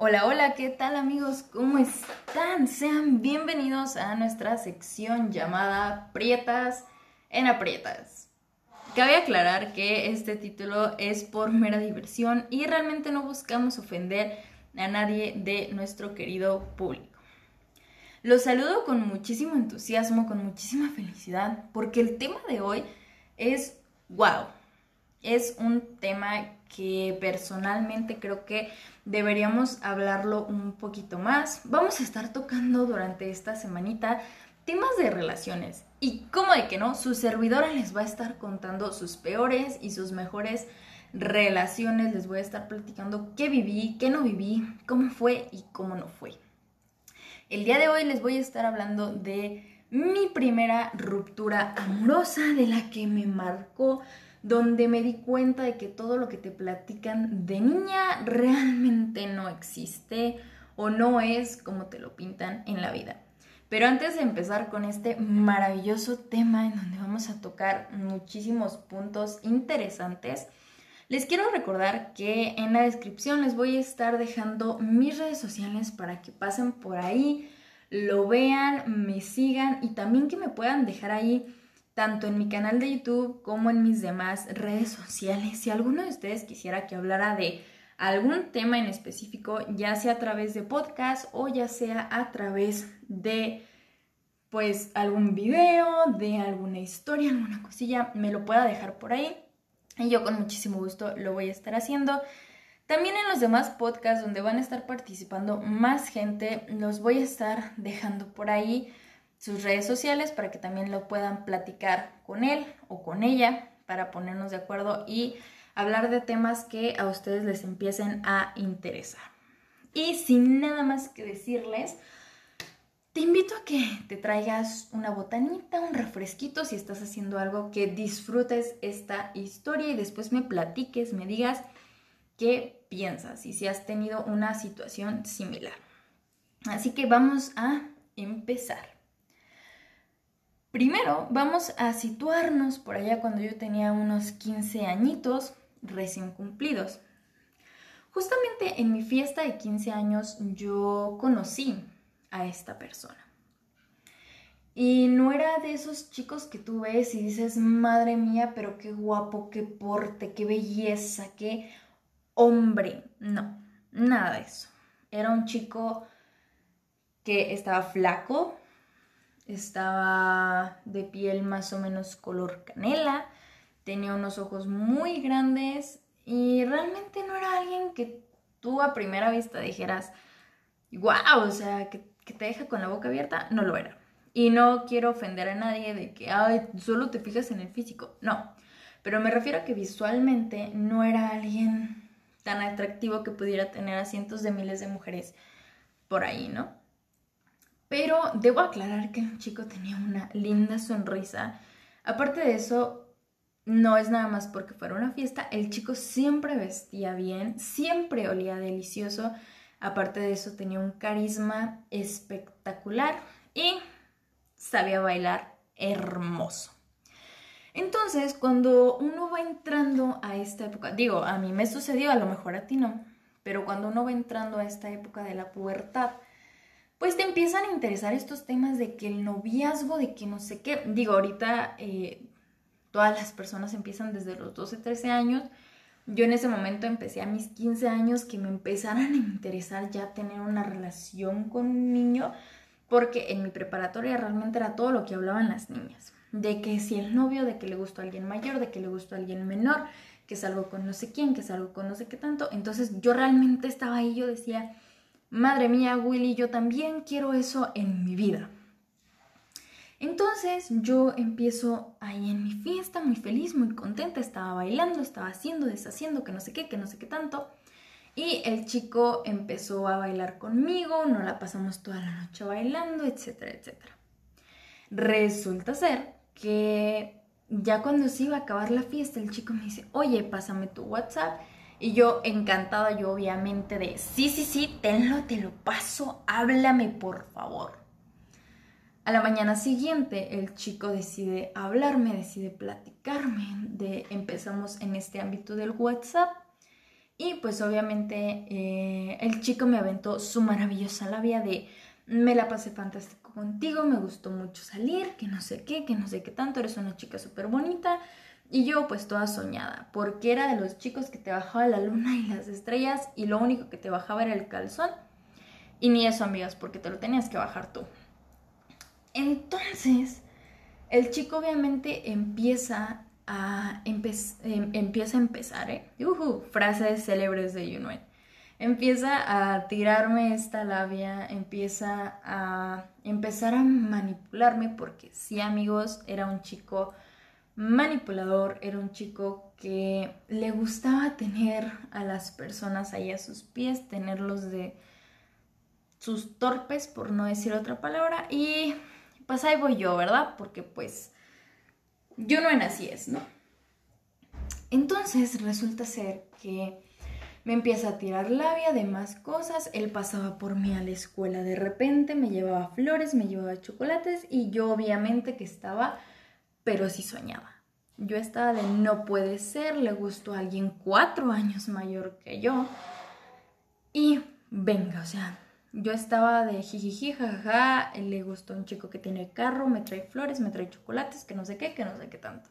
Hola, hola, ¿qué tal amigos? ¿Cómo están? Sean bienvenidos a nuestra sección llamada Prietas en Aprietas. Cabe aclarar que este título es por mera diversión y realmente no buscamos ofender a nadie de nuestro querido público. Los saludo con muchísimo entusiasmo, con muchísima felicidad, porque el tema de hoy es wow. Es un tema que personalmente creo que deberíamos hablarlo un poquito más. Vamos a estar tocando durante esta semanita temas de relaciones y como de que no, su servidora les va a estar contando sus peores y sus mejores relaciones, les voy a estar platicando qué viví, qué no viví, cómo fue y cómo no fue. El día de hoy les voy a estar hablando de mi primera ruptura amorosa, de la que me marcó donde me di cuenta de que todo lo que te platican de niña realmente no existe o no es como te lo pintan en la vida. Pero antes de empezar con este maravilloso tema en donde vamos a tocar muchísimos puntos interesantes, les quiero recordar que en la descripción les voy a estar dejando mis redes sociales para que pasen por ahí, lo vean, me sigan y también que me puedan dejar ahí tanto en mi canal de YouTube como en mis demás redes sociales. Si alguno de ustedes quisiera que hablara de algún tema en específico, ya sea a través de podcast o ya sea a través de pues algún video, de alguna historia, alguna cosilla, me lo pueda dejar por ahí. Y yo con muchísimo gusto lo voy a estar haciendo. También en los demás podcasts donde van a estar participando más gente, los voy a estar dejando por ahí sus redes sociales para que también lo puedan platicar con él o con ella para ponernos de acuerdo y hablar de temas que a ustedes les empiecen a interesar. Y sin nada más que decirles, te invito a que te traigas una botanita, un refresquito si estás haciendo algo, que disfrutes esta historia y después me platiques, me digas qué piensas y si has tenido una situación similar. Así que vamos a empezar. Primero vamos a situarnos por allá cuando yo tenía unos 15 añitos recién cumplidos. Justamente en mi fiesta de 15 años yo conocí a esta persona. Y no era de esos chicos que tú ves y dices, madre mía, pero qué guapo, qué porte, qué belleza, qué hombre. No, nada de eso. Era un chico que estaba flaco, estaba de piel más o menos color canela, tenía unos ojos muy grandes y realmente no era alguien que tú a primera vista dijeras, wow, o sea, que, te deja con la boca abierta, no lo era. Y no quiero ofender a nadie de que, solo te fijas en el físico, no. Pero me refiero a que visualmente no era alguien tan atractivo que pudiera tener a cientos de miles de mujeres por ahí, ¿no? Pero debo aclarar que el chico tenía una linda sonrisa. Aparte de eso, no es nada más porque fuera una fiesta, el chico siempre vestía bien, siempre olía delicioso. Aparte de eso, tenía un carisma espectacular y sabía bailar hermoso. Entonces, cuando uno va entrando a esta época, digo, a mí me sucedió, a lo mejor a ti no, pero cuando uno va entrando a esta época de la pubertad, pues te empiezan a interesar estos temas de que el noviazgo, de que no sé qué. Digo, ahorita eh, todas las personas empiezan desde los 12, 13 años. Yo en ese momento empecé a mis 15 años que me empezaran a interesar ya tener una relación con un niño, porque en mi preparatoria realmente era todo lo que hablaban las niñas. De que si el novio, de que le gustó a alguien mayor, de que le gustó a alguien menor, que es algo con no sé quién, que es algo con no sé qué tanto. Entonces yo realmente estaba ahí, yo decía, madre mía, Willy, yo también quiero eso en mi vida. Entonces yo empiezo ahí en mi fiesta, muy feliz, muy contenta, estaba bailando, estaba haciendo, deshaciendo, que no sé qué, que no sé qué tanto. Y el chico empezó a bailar conmigo, nos la pasamos toda la noche bailando, etcétera, etcétera. Resulta ser que ya cuando se iba a acabar la fiesta, el chico me dice, oye, pásame tu WhatsApp y yo encantada, yo obviamente de, sí, sí, sí, tenlo, te lo paso, háblame por favor. A la mañana siguiente el chico decide hablarme, decide platicarme, de, empezamos en este ámbito del WhatsApp Y pues obviamente eh, el chico me aventó su maravillosa labia de me la pasé fantástico contigo, me gustó mucho salir, que no sé qué, que no sé qué tanto, eres una chica súper bonita. Y yo pues toda soñada, porque era de los chicos que te bajaba la luna y las estrellas y lo único que te bajaba era el calzón. Y ni eso, amigas, porque te lo tenías que bajar tú. Entonces, el chico obviamente empieza a, em, empieza a empezar, ¿eh? frases célebres de Yunuet. Empieza a tirarme esta labia, empieza a empezar a manipularme, porque sí, amigos, era un chico manipulador, era un chico que le gustaba tener a las personas ahí a sus pies, tenerlos de sus torpes, por no decir otra palabra, y pues ahí voy yo, ¿verdad? Porque pues yo no en así es, ¿no? Entonces resulta ser que me empieza a tirar labia de más cosas, él pasaba por mí a la escuela de repente, me llevaba flores, me llevaba chocolates y yo obviamente que estaba, pero sí soñaba. Yo estaba de no puede ser, le gustó a alguien cuatro años mayor que yo y venga, o sea, yo estaba de jijiji, jajaja, le gustó un chico que tiene carro, me trae flores, me trae chocolates, que no sé qué, que no sé qué tanto.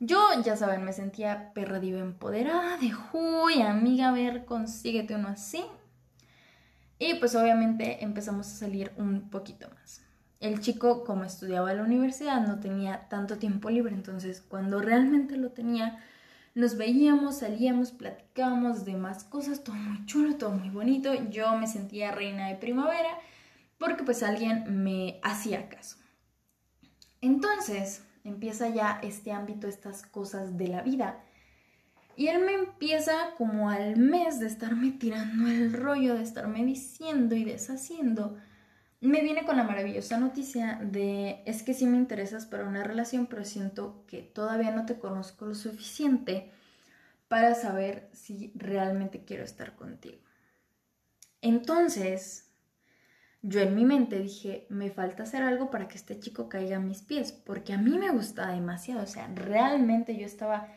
Yo, ya saben, me sentía perra empoderada, de uy, amiga, a ver, consíguete uno así. Y pues obviamente empezamos a salir un poquito más. El chico, como estudiaba en la universidad, no tenía tanto tiempo libre, entonces cuando realmente lo tenía, nos veíamos, salíamos, platicábamos de más cosas, todo muy chulo, todo muy bonito. Yo me sentía reina de primavera porque pues alguien me hacía caso. Entonces empieza ya este ámbito, estas cosas de la vida. Y él me empieza como al mes de estarme tirando el rollo, de estarme diciendo y deshaciendo. Me viene con la maravillosa noticia de es que sí me interesas para una relación, pero siento que todavía no te conozco lo suficiente para saber si realmente quiero estar contigo. Entonces, yo en mi mente dije, me falta hacer algo para que este chico caiga a mis pies, porque a mí me gustaba demasiado, o sea, realmente yo estaba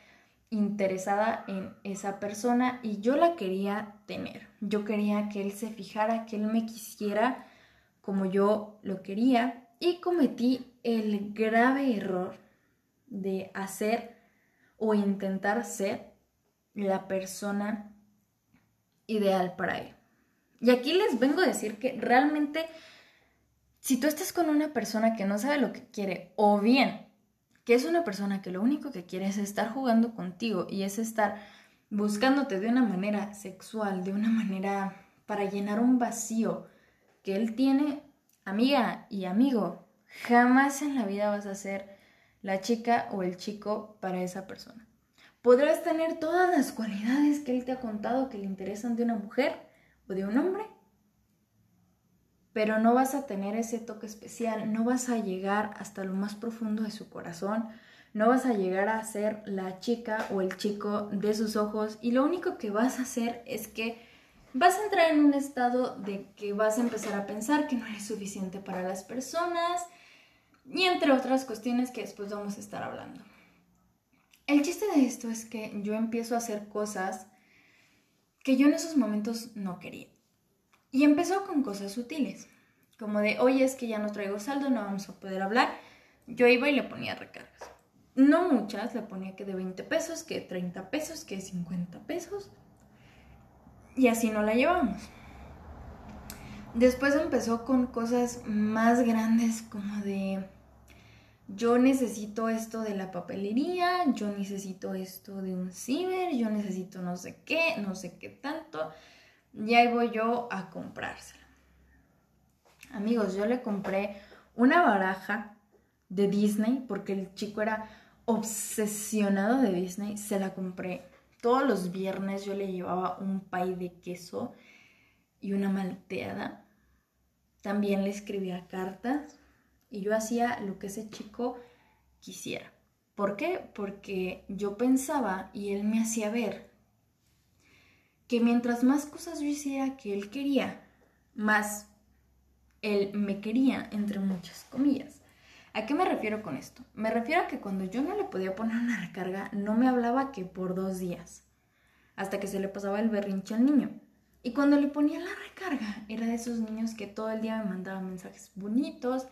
interesada en esa persona y yo la quería tener. Yo quería que él se fijara, que él me quisiera como yo lo quería y cometí el grave error de hacer o intentar ser la persona ideal para él. Y aquí les vengo a decir que realmente si tú estás con una persona que no sabe lo que quiere o bien que es una persona que lo único que quiere es estar jugando contigo y es estar buscándote de una manera sexual, de una manera para llenar un vacío que él tiene, amiga y amigo, jamás en la vida vas a ser la chica o el chico para esa persona. Podrás tener todas las cualidades que él te ha contado que le interesan de una mujer o de un hombre, pero no vas a tener ese toque especial, no vas a llegar hasta lo más profundo de su corazón, no vas a llegar a ser la chica o el chico de sus ojos y lo único que vas a hacer es que vas a entrar en un estado de que vas a empezar a pensar que no eres suficiente para las personas y entre otras cuestiones que después vamos a estar hablando. El chiste de esto es que yo empiezo a hacer cosas que yo en esos momentos no quería. Y empezó con cosas sutiles, como de, oye, es que ya no traigo saldo, no vamos a poder hablar. Yo iba y le ponía recargas. No muchas, le ponía que de 20 pesos, que de 30 pesos, que de 50 pesos. Y así no la llevamos. Después empezó con cosas más grandes como de yo necesito esto de la papelería, yo necesito esto de un ciber, yo necesito no sé qué, no sé qué tanto. Y ahí voy yo a comprársela. Amigos, yo le compré una baraja de Disney porque el chico era obsesionado de Disney. Se la compré todos los viernes yo le llevaba un pay de queso y una malteada. También le escribía cartas y yo hacía lo que ese chico quisiera. ¿Por qué? Porque yo pensaba y él me hacía ver que mientras más cosas yo hiciera que él quería, más él me quería, entre muchas comillas. ¿A qué me refiero con esto? Me refiero a que cuando yo no le podía poner una recarga, no me hablaba que por dos días. hasta que se le pasaba el berrinche al niño. Y cuando le ponía la recarga, era de esos niños que todo el día me mandaban mensajes bonitos,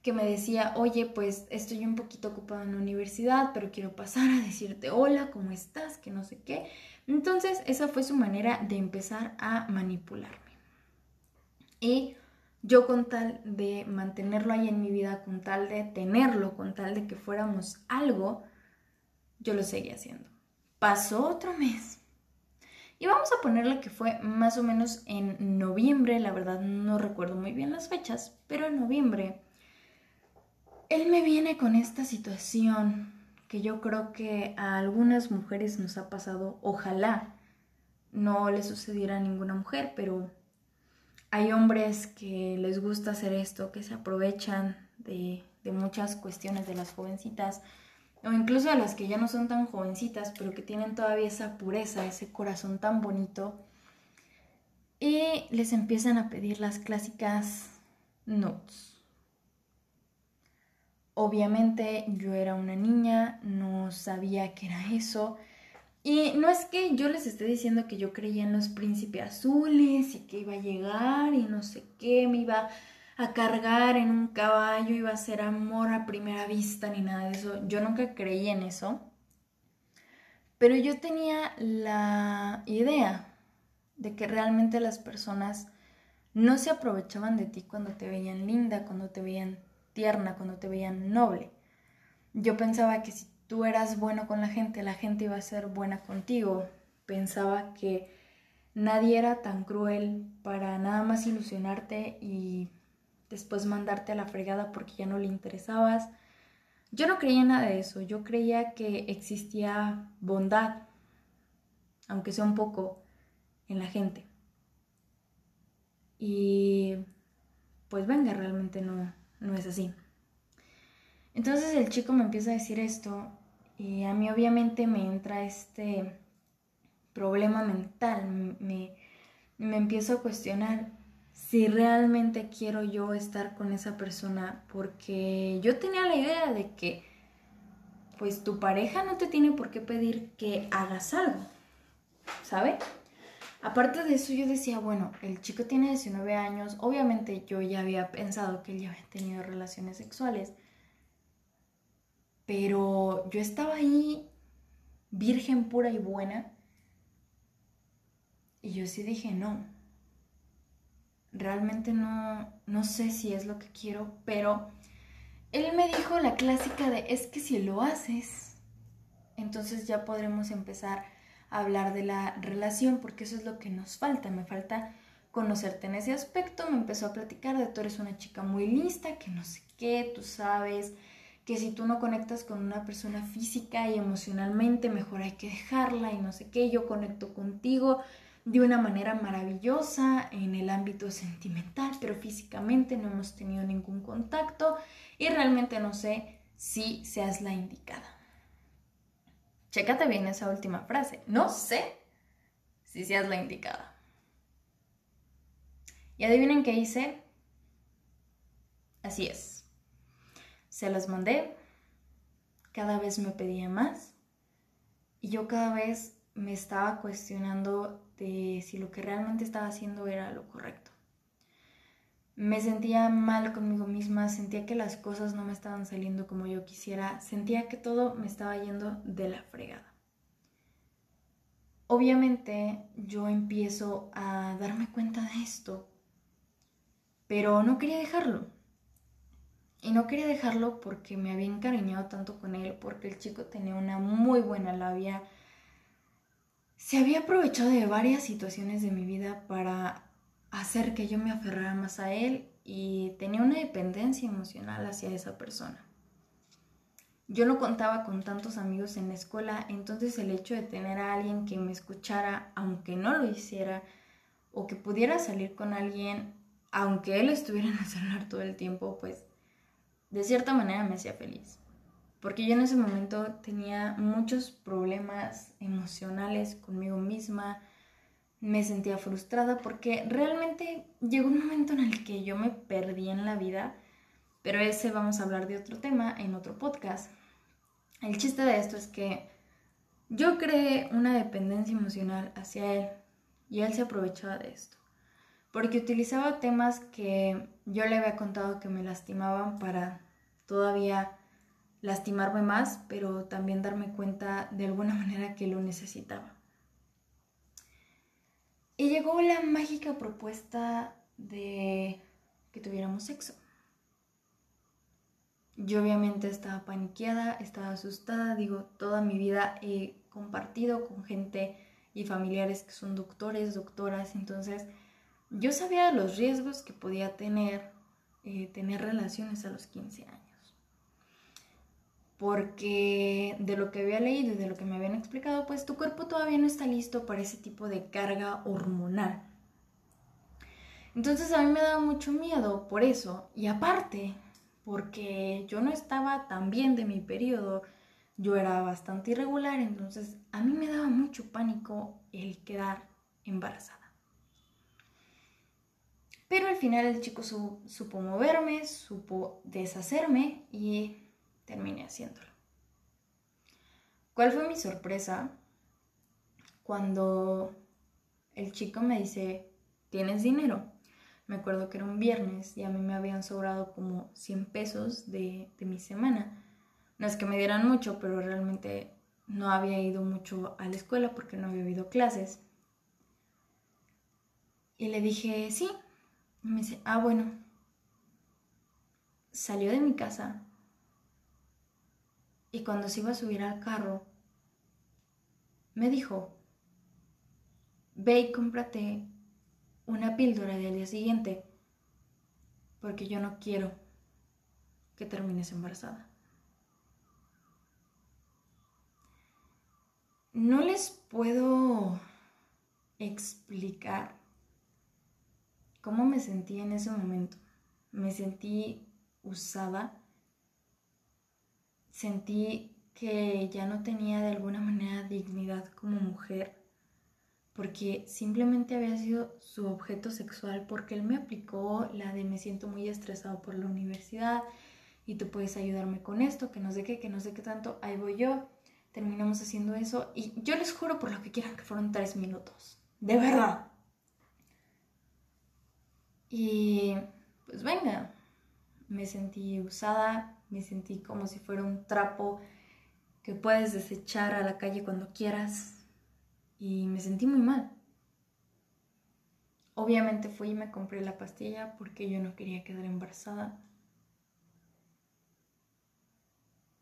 que me decía, oye, pues estoy un poquito ocupado en la universidad, pero quiero pasar a decirte hola, ¿cómo estás? Que no sé qué. Entonces, esa fue su manera de empezar a manipularme. Y yo con tal de mantenerlo ahí en mi vida, con tal de tenerlo, con tal de que fuéramos algo, yo lo seguía haciendo. Pasó otro mes. Y vamos a ponerle que fue más o menos en noviembre, la verdad no recuerdo muy bien las fechas, pero en noviembre él me viene con esta situación que yo creo que a algunas mujeres nos ha pasado, ojalá no le sucediera a ninguna mujer, pero hay hombres que les gusta hacer esto, que se aprovechan de, de muchas cuestiones de las jovencitas o incluso a las que ya no son tan jovencitas, pero que tienen todavía esa pureza, ese corazón tan bonito, y les empiezan a pedir las clásicas notes. Obviamente yo era una niña, no sabía qué era eso, y no es que yo les esté diciendo que yo creía en los príncipes azules y que iba a llegar y no sé qué, me iba a cargar en un caballo, iba a ser amor a primera vista ni nada de eso. Yo nunca creí en eso. Pero yo tenía la idea de que realmente las personas no se aprovechaban de ti cuando te veían linda, cuando te veían tierna, cuando te veían noble. Yo pensaba que si tú eras bueno con la gente, la gente iba a ser buena contigo. Pensaba que nadie era tan cruel para nada más ilusionarte y después mandarte a la fregada porque ya no le interesabas. Yo no creía nada de eso, yo creía que existía bondad, aunque sea un poco, en la gente. Y pues venga, realmente no, no es así. Entonces el chico me empieza a decir esto y a mí obviamente me entra este problema mental, me, me empiezo a cuestionar si realmente quiero yo estar con esa persona, porque yo tenía la idea de que pues tu pareja no te tiene por qué pedir que hagas algo, ¿sabe? Aparte de eso yo decía, bueno, el chico tiene 19 años, obviamente yo ya había pensado que él ya había tenido relaciones sexuales, pero yo estaba ahí virgen pura y buena y yo sí dije, no, realmente no, no sé si es lo que quiero, pero él me dijo la clásica de es que si lo haces, entonces ya podremos empezar a hablar de la relación, porque eso es lo que nos falta, me falta conocerte en ese aspecto, me empezó a platicar de tú eres una chica muy lista, que no sé qué, tú sabes que si tú no conectas con una persona física y emocionalmente, mejor hay que dejarla y no sé qué, yo conecto contigo, de una manera maravillosa en el ámbito sentimental, pero físicamente no hemos tenido ningún contacto y realmente no sé si seas la indicada. Chécate bien esa última frase. No sé si seas la indicada. Y adivinen qué hice. Así es. Se las mandé. Cada vez me pedía más. Y yo cada vez me estaba cuestionando de si lo que realmente estaba haciendo era lo correcto. Me sentía mal conmigo misma, sentía que las cosas no me estaban saliendo como yo quisiera, sentía que todo me estaba yendo de la fregada. Obviamente yo empiezo a darme cuenta de esto, pero no quería dejarlo. Y no quería dejarlo porque me había encariñado tanto con él, porque el chico tenía una muy buena labia, se había aprovechado de varias situaciones de mi vida para hacer que yo me aferrara más a él y tenía una dependencia emocional hacia esa persona. Yo no contaba con tantos amigos en la escuela, entonces el hecho de tener a alguien que me escuchara, aunque no lo hiciera, o que pudiera salir con alguien, aunque él estuviera en el celular todo el tiempo, pues de cierta manera me hacía feliz porque yo en ese momento tenía muchos problemas emocionales conmigo misma, me sentía frustrada porque realmente llegó un momento en el que yo me perdí en la vida, pero ese vamos a hablar de otro tema en otro podcast. El chiste de esto es que Yo creé una dependencia emocional hacia él y él se aprovechaba de esto, porque utilizaba temas que yo le había contado que me lastimaban para todavía lastimarme más, pero también darme cuenta de alguna manera que lo necesitaba. Y llegó la mágica propuesta de que tuviéramos sexo. Yo obviamente estaba paniqueada, estaba asustada, digo, toda mi vida he compartido con gente y familiares que son doctores, doctoras, entonces yo sabía los riesgos que podía tener eh, tener relaciones a los 15 años. Porque de lo que había leído y de lo que me habían explicado, pues tu cuerpo todavía no está listo para ese tipo de carga hormonal. Entonces a mí me daba mucho miedo por eso. Y aparte, porque yo no estaba tan bien de mi periodo, yo era bastante irregular, entonces a mí me daba mucho pánico el quedar embarazada. Pero al final el chico supo moverme, supo deshacerme y terminé haciéndolo. ¿Cuál fue mi sorpresa? Cuando el chico me dice, ¿tienes dinero? Me acuerdo que era un viernes y a mí me habían sobrado como 100 pesos de, de mi semana. No es que me dieran mucho, pero realmente no había ido mucho a la escuela porque no había habido clases. Y le dije, sí, me dice, ah, bueno. Salió de mi casa y cuando se iba a subir al carro, me dijo, ve y cómprate una píldora del día siguiente, porque yo no quiero que termines embarazada. No les puedo explicar ¿Cómo me sentí en ese momento? Me sentí usada, sentí que ya no tenía de alguna manera dignidad como mujer, porque simplemente había sido su objeto sexual, porque él me aplicó la de me siento muy estresado por la universidad y tú puedes ayudarme con esto, que no sé qué, que no sé qué tanto, ahí voy yo, terminamos haciendo eso y yo les juro por lo que quieran que fueron tres minutos, de verdad. Y pues venga, me sentí usada, me sentí como si fuera un trapo que puedes desechar a la calle cuando quieras y me sentí muy mal. Obviamente fui y me compré la pastilla porque yo no quería quedar embarazada.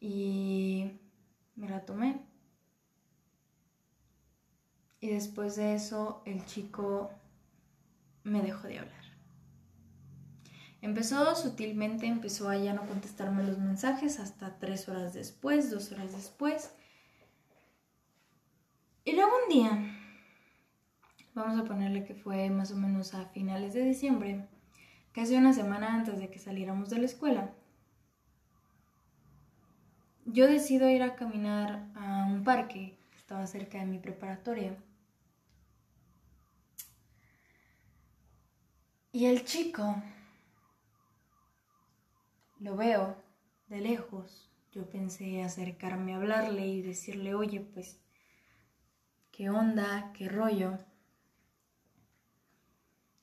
Y me la tomé. Y después de eso el chico me dejó de hablar. Empezó sutilmente, empezó a ya no contestarme los mensajes hasta tres horas después, dos horas después. Y luego un día, vamos a ponerle que fue más o menos a finales de diciembre, casi una semana antes de que saliéramos de la escuela, yo decido ir a caminar a un parque que estaba cerca de mi preparatoria. Y el chico lo veo de lejos. Yo pensé acercarme a hablarle y decirle, oye, pues, ¿qué onda? ¿Qué rollo?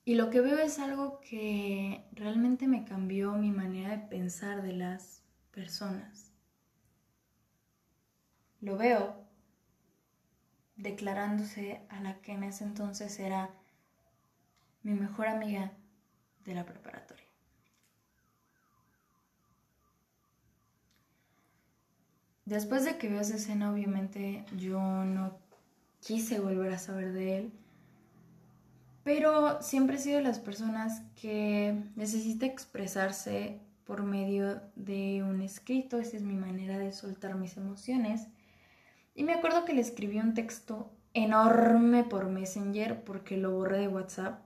Y lo que veo es algo que realmente me cambió mi manera de pensar de las personas. Lo veo declarándose a la que en ese entonces era mi mejor amiga de la preparatoria. Después de que veo esa escena, obviamente yo no quise volver a saber de él. Pero siempre he sido de las personas que necesita expresarse por medio de un escrito. Esa es mi manera de soltar mis emociones. Y me acuerdo que le escribí un texto enorme por Messenger porque lo borré de WhatsApp.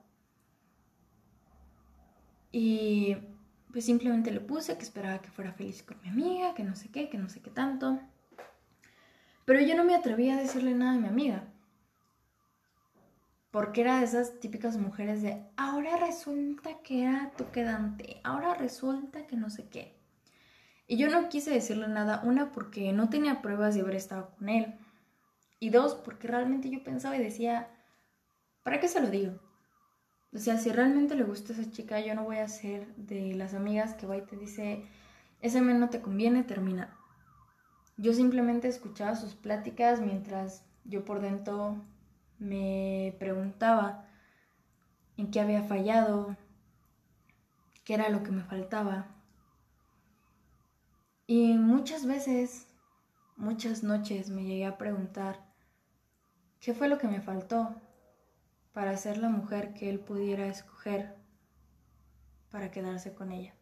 Y pues simplemente le puse que esperaba que fuera feliz con mi amiga, que no sé qué, que no sé qué tanto. Pero yo no me atreví a decirle nada a mi amiga. Porque era de esas típicas mujeres de, ahora resulta que era tu quedante, ahora resulta que no sé qué. Y yo no quise decirle nada, una porque no tenía pruebas de haber estado con él. Y dos, porque realmente yo pensaba y decía, ¿para qué se lo digo? O sea, si realmente le gusta a esa chica, yo no voy a ser de las amigas que va y te dice, ese men no te conviene, termina. Yo simplemente escuchaba sus pláticas mientras yo por dentro me preguntaba en qué había fallado, qué era lo que me faltaba. Y muchas veces, muchas noches me llegué a preguntar qué fue lo que me faltó para ser la mujer que él pudiera escoger para quedarse con ella.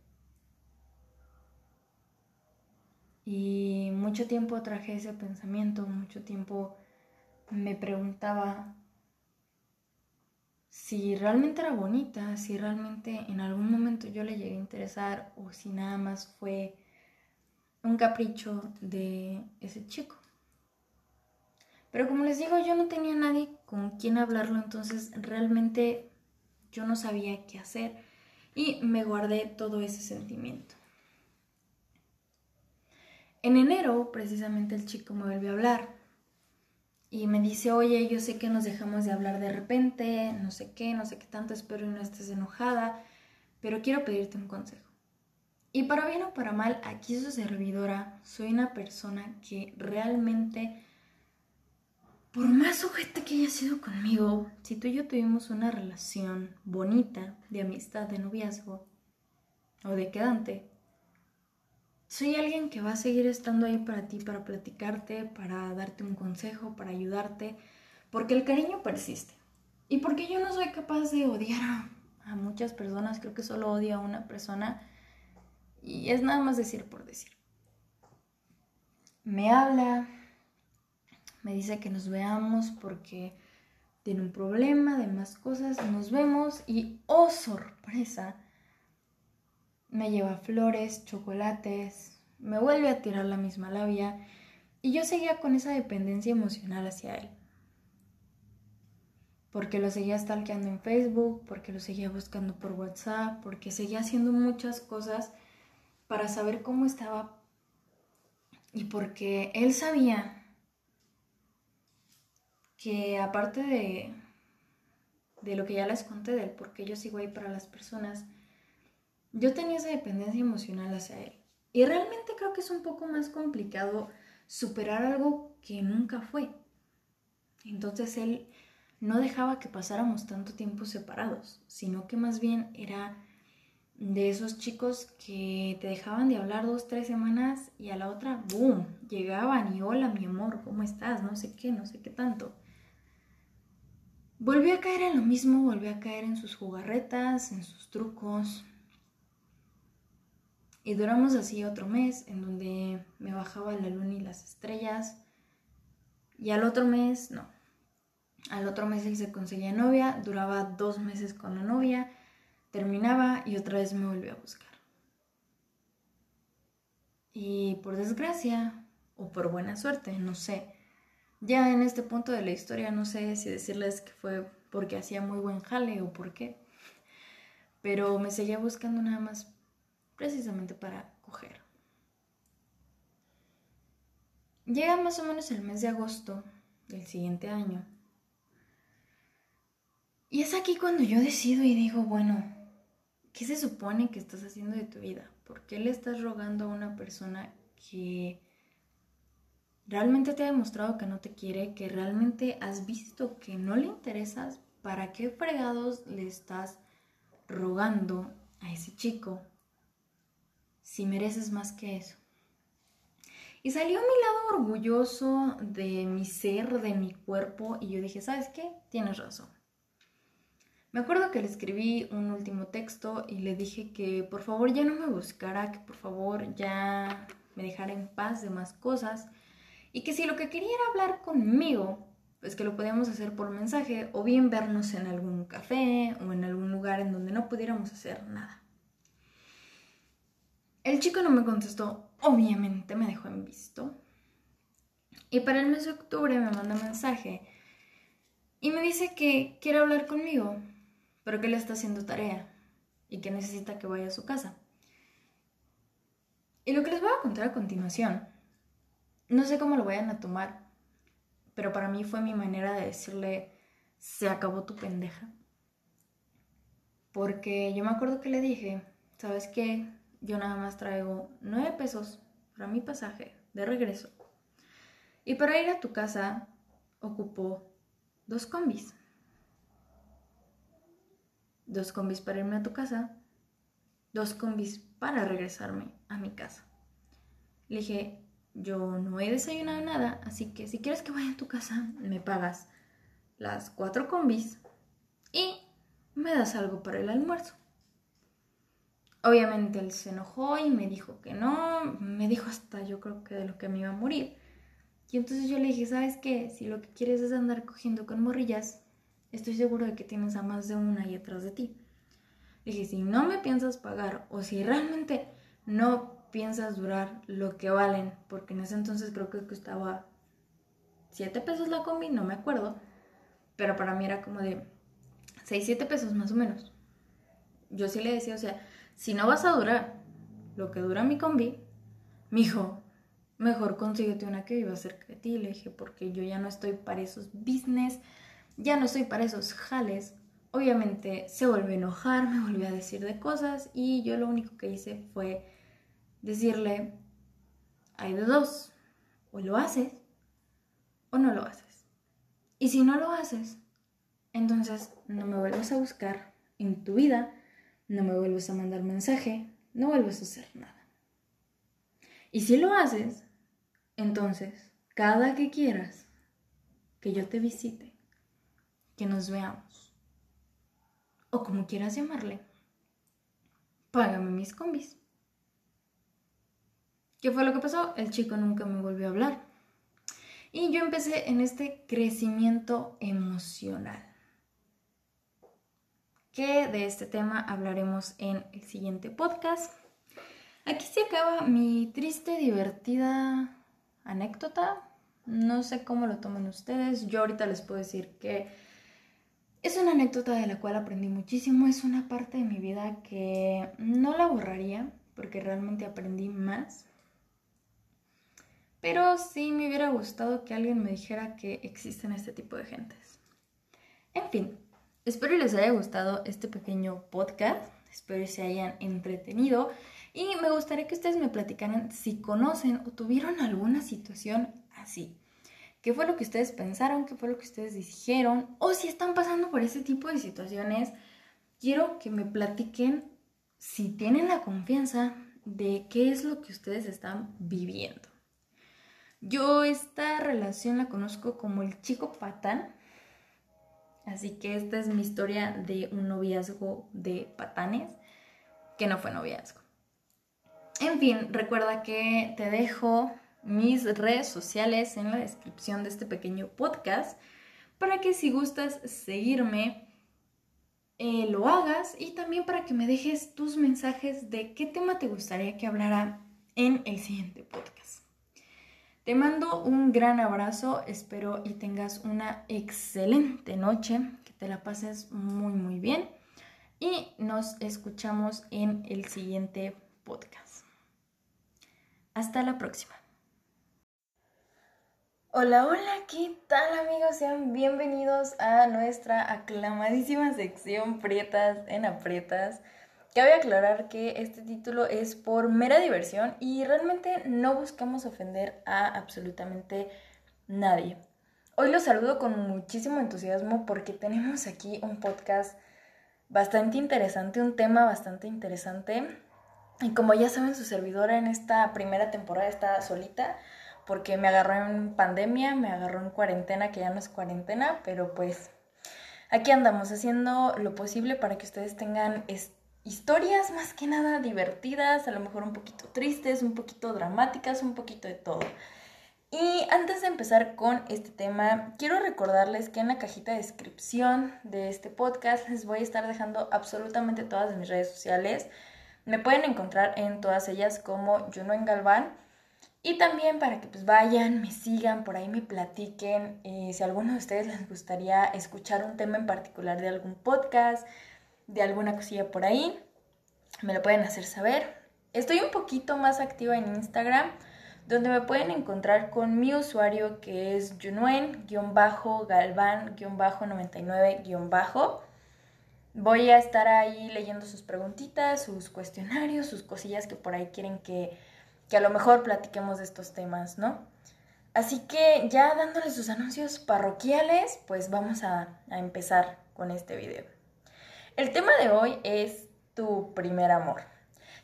Y mucho tiempo traje ese pensamiento, mucho tiempo me preguntaba si realmente era bonita, si realmente en algún momento yo le llegué a interesar o si nada más fue un capricho de ese chico. Pero como les digo, yo no tenía nadie con quien hablarlo, entonces realmente yo no sabía qué hacer y me guardé todo ese sentimiento. En enero, precisamente, el chico me volvió a hablar y me dice, oye, yo sé que nos dejamos de hablar de repente, no sé qué, no sé qué tanto, espero y no estés enojada, pero quiero pedirte un consejo. Y para bien o para mal, aquí su servidora, soy una persona que realmente, por más sujeta que haya sido conmigo, si tú y yo tuvimos una relación bonita de amistad, de noviazgo o de quedante, soy alguien que va a seguir estando ahí para ti, para platicarte, para darte un consejo, para ayudarte, porque el cariño persiste. Y porque yo no soy capaz de odiar a, muchas personas, creo que solo odio a una persona y es nada más decir por decir. Me habla, me dice que nos veamos porque tiene un problema de más cosas, nos vemos y, oh sorpresa, me lleva flores, chocolates, me vuelve a tirar la misma labia y yo seguía con esa dependencia emocional hacia él. Porque lo seguía stalkeando en Facebook, porque lo seguía buscando por WhatsApp, porque seguía haciendo muchas cosas para saber cómo estaba y porque él sabía que aparte de, de lo que ya les conté de él, porque yo sigo ahí para las personas, yo tenía esa dependencia emocional hacia él. Y realmente creo que es un poco más complicado superar algo que nunca fue. Entonces él no dejaba que pasáramos tanto tiempo separados, sino que más bien era de esos chicos que te dejaban de hablar dos, tres semanas y a la otra, ¡boom!, llegaban y hola mi amor, ¿cómo estás? No sé qué, no sé qué tanto. Volvió a caer en lo mismo, volvió a caer en sus jugarretas, en sus trucos, y duramos así otro mes en donde me bajaba la luna y las estrellas. Y al otro mes, no. Al otro mes él se conseguía novia, duraba dos meses con la novia, terminaba y otra vez me volvió a buscar. Y por desgracia, o por buena suerte, no sé. Ya en este punto de la historia no sé si decirles que fue porque hacía muy buen jale o por qué. Pero me seguía buscando nada más precisamente para coger. Llega más o menos el mes de agosto del siguiente año. Y es aquí cuando yo decido y digo, bueno, ¿qué se supone que estás haciendo de tu vida? ¿Por qué le estás rogando a una persona que realmente te ha demostrado que no te quiere, que realmente has visto que no le interesas? ¿Para qué fregados le estás rogando a ese chico si mereces más que eso. Y salió mi lado orgulloso de mi ser, de mi cuerpo, y yo dije, ¿sabes qué? Tienes razón. Me acuerdo que le escribí un último texto y le dije que por favor ya no me buscara, que por favor ya me dejara en paz de más cosas y que si lo que quería era hablar conmigo, pues que lo podíamos hacer por mensaje o bien vernos en algún café o en algún lugar en donde no pudiéramos hacer nada. El chico no me contestó, obviamente me dejó en visto. Y para el mes de octubre me manda mensaje y me dice que quiere hablar conmigo, pero que le está haciendo tarea y que necesita que vaya a su casa. Y lo que les voy a contar a continuación, no sé cómo lo vayan a tomar, pero para mí fue mi manera de decirle, se acabó tu pendeja. Porque yo me acuerdo que le dije, ¿sabes qué? Yo nada más traigo nueve pesos para mi pasaje de regreso. Y para ir a tu casa ocupo dos combis. Dos combis para irme a tu casa, dos combis para regresarme a mi casa. Le dije, yo no he desayunado nada, así que si quieres que vaya a tu casa, me pagas las cuatro combis y me das algo para el almuerzo. Obviamente él se enojó y me dijo que no, me dijo hasta yo creo que de lo que me iba a morir. Y entonces yo le dije, ¿sabes qué? Si lo que quieres es andar cogiendo con morrillas, estoy seguro de que tienes a más de una ahí atrás de ti. Le dije, si no me piensas pagar o si realmente no piensas durar lo que valen, porque en ese entonces creo que costaba 7 pesos la combi, no me acuerdo, pero para mí era como de 6, 7 pesos más o menos. Yo sí le decía, o sea, si no vas a durar lo que dura mi combi, mijo, mejor consíguete una que viva cerca de ti, le dije, porque yo ya no estoy para esos business, ya no estoy para esos jales. Obviamente se volvió a enojar, me volvió a decir de cosas y yo lo único que hice fue decirle, hay de dos, o lo haces o no lo haces. Y si no lo haces, entonces no me vuelves a buscar en tu vida, no me vuelves a mandar mensaje, no vuelves a hacer nada. Y si lo haces, entonces, cada que quieras que yo te visite, que nos veamos, o como quieras llamarle, págame mis combis. ¿Qué fue lo que pasó? El chico nunca me volvió a hablar. Y yo empecé en este crecimiento emocional. Que de este tema hablaremos en el siguiente podcast. Aquí se acaba mi triste, divertida anécdota. No sé cómo lo toman ustedes. Yo ahorita les puedo decir que es una anécdota de la cual aprendí muchísimo. Es una parte de mi vida que no la borraría porque realmente aprendí más. Pero sí me hubiera gustado que alguien me dijera que existen este tipo de gentes. En fin, espero les haya gustado este pequeño podcast. Espero se hayan entretenido. Y me gustaría que ustedes me platicaran si conocen o tuvieron alguna situación así. ¿Qué fue lo que ustedes pensaron? ¿Qué fue lo que ustedes dijeron? O si están pasando por ese tipo de situaciones, quiero que me platiquen si tienen la confianza de qué es lo que ustedes están viviendo. Yo esta relación la conozco como el chico patán. Así que esta es mi historia de un noviazgo de patanes que no fue noviazgo. En fin, recuerda que te dejo mis redes sociales en la descripción de este pequeño podcast para que si gustas seguirme eh, lo hagas y también para que me dejes tus mensajes de qué tema te gustaría que hablara en el siguiente podcast. Te mando un gran abrazo, espero y tengas una excelente noche, que te la pases muy muy bien y nos escuchamos en el siguiente podcast. Hasta la próxima. Hola, hola, ¿qué tal amigos? Sean bienvenidos a nuestra aclamadísima sección Prietas en Aprietas. Cabe aclarar que este título es por mera diversión y realmente no buscamos ofender a absolutamente nadie. Hoy los saludo con muchísimo entusiasmo porque tenemos aquí un podcast bastante interesante, un tema bastante interesante. Y como ya saben, su servidora en esta primera temporada está solita porque me agarró en pandemia, me agarró en cuarentena, que ya no es cuarentena, pero pues aquí andamos haciendo lo posible para que ustedes tengan este historias más que nada divertidas, a lo mejor un poquito tristes, un poquito dramáticas, un poquito de todo. Y antes de empezar con este tema, quiero recordarles que en la cajita de descripción de este podcast les voy a estar dejando absolutamente todas mis redes sociales. Me pueden encontrar en todas ellas como Juno en Galván. Y también para que pues vayan, me sigan, por ahí me platiquen. Eh, si a alguno de ustedes les gustaría escuchar un tema en particular de algún podcast, de alguna cosilla por ahí, me lo pueden hacer saber. Estoy un poquito más activa en Instagram, donde me pueden encontrar con mi usuario que es Junuen-Galván-99- Voy a estar ahí leyendo sus preguntitas, sus cuestionarios, sus cosillas que por ahí quieren que, que a lo mejor platiquemos de estos temas, ¿no? Así que ya dándole sus anuncios parroquiales, pues vamos a, a empezar con este video. El tema de hoy es tu primer amor.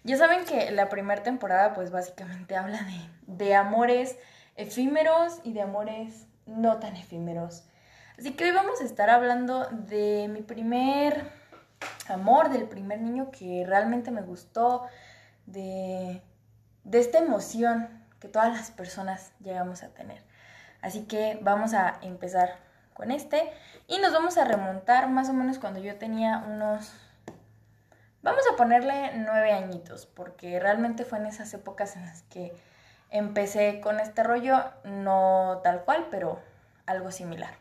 Ya saben que la primera temporada pues básicamente habla de, de amores efímeros y de amores no tan efímeros. Así que hoy vamos a estar hablando de mi primer amor, del primer niño que realmente me gustó, de, de esta emoción que todas las personas llegamos a tener. Así que vamos a empezar con este y nos vamos a remontar más o menos cuando yo tenía unos... Vamos a ponerle nueve añitos, porque realmente fue en esas épocas en las que empecé con este rollo, no tal cual, pero algo similar.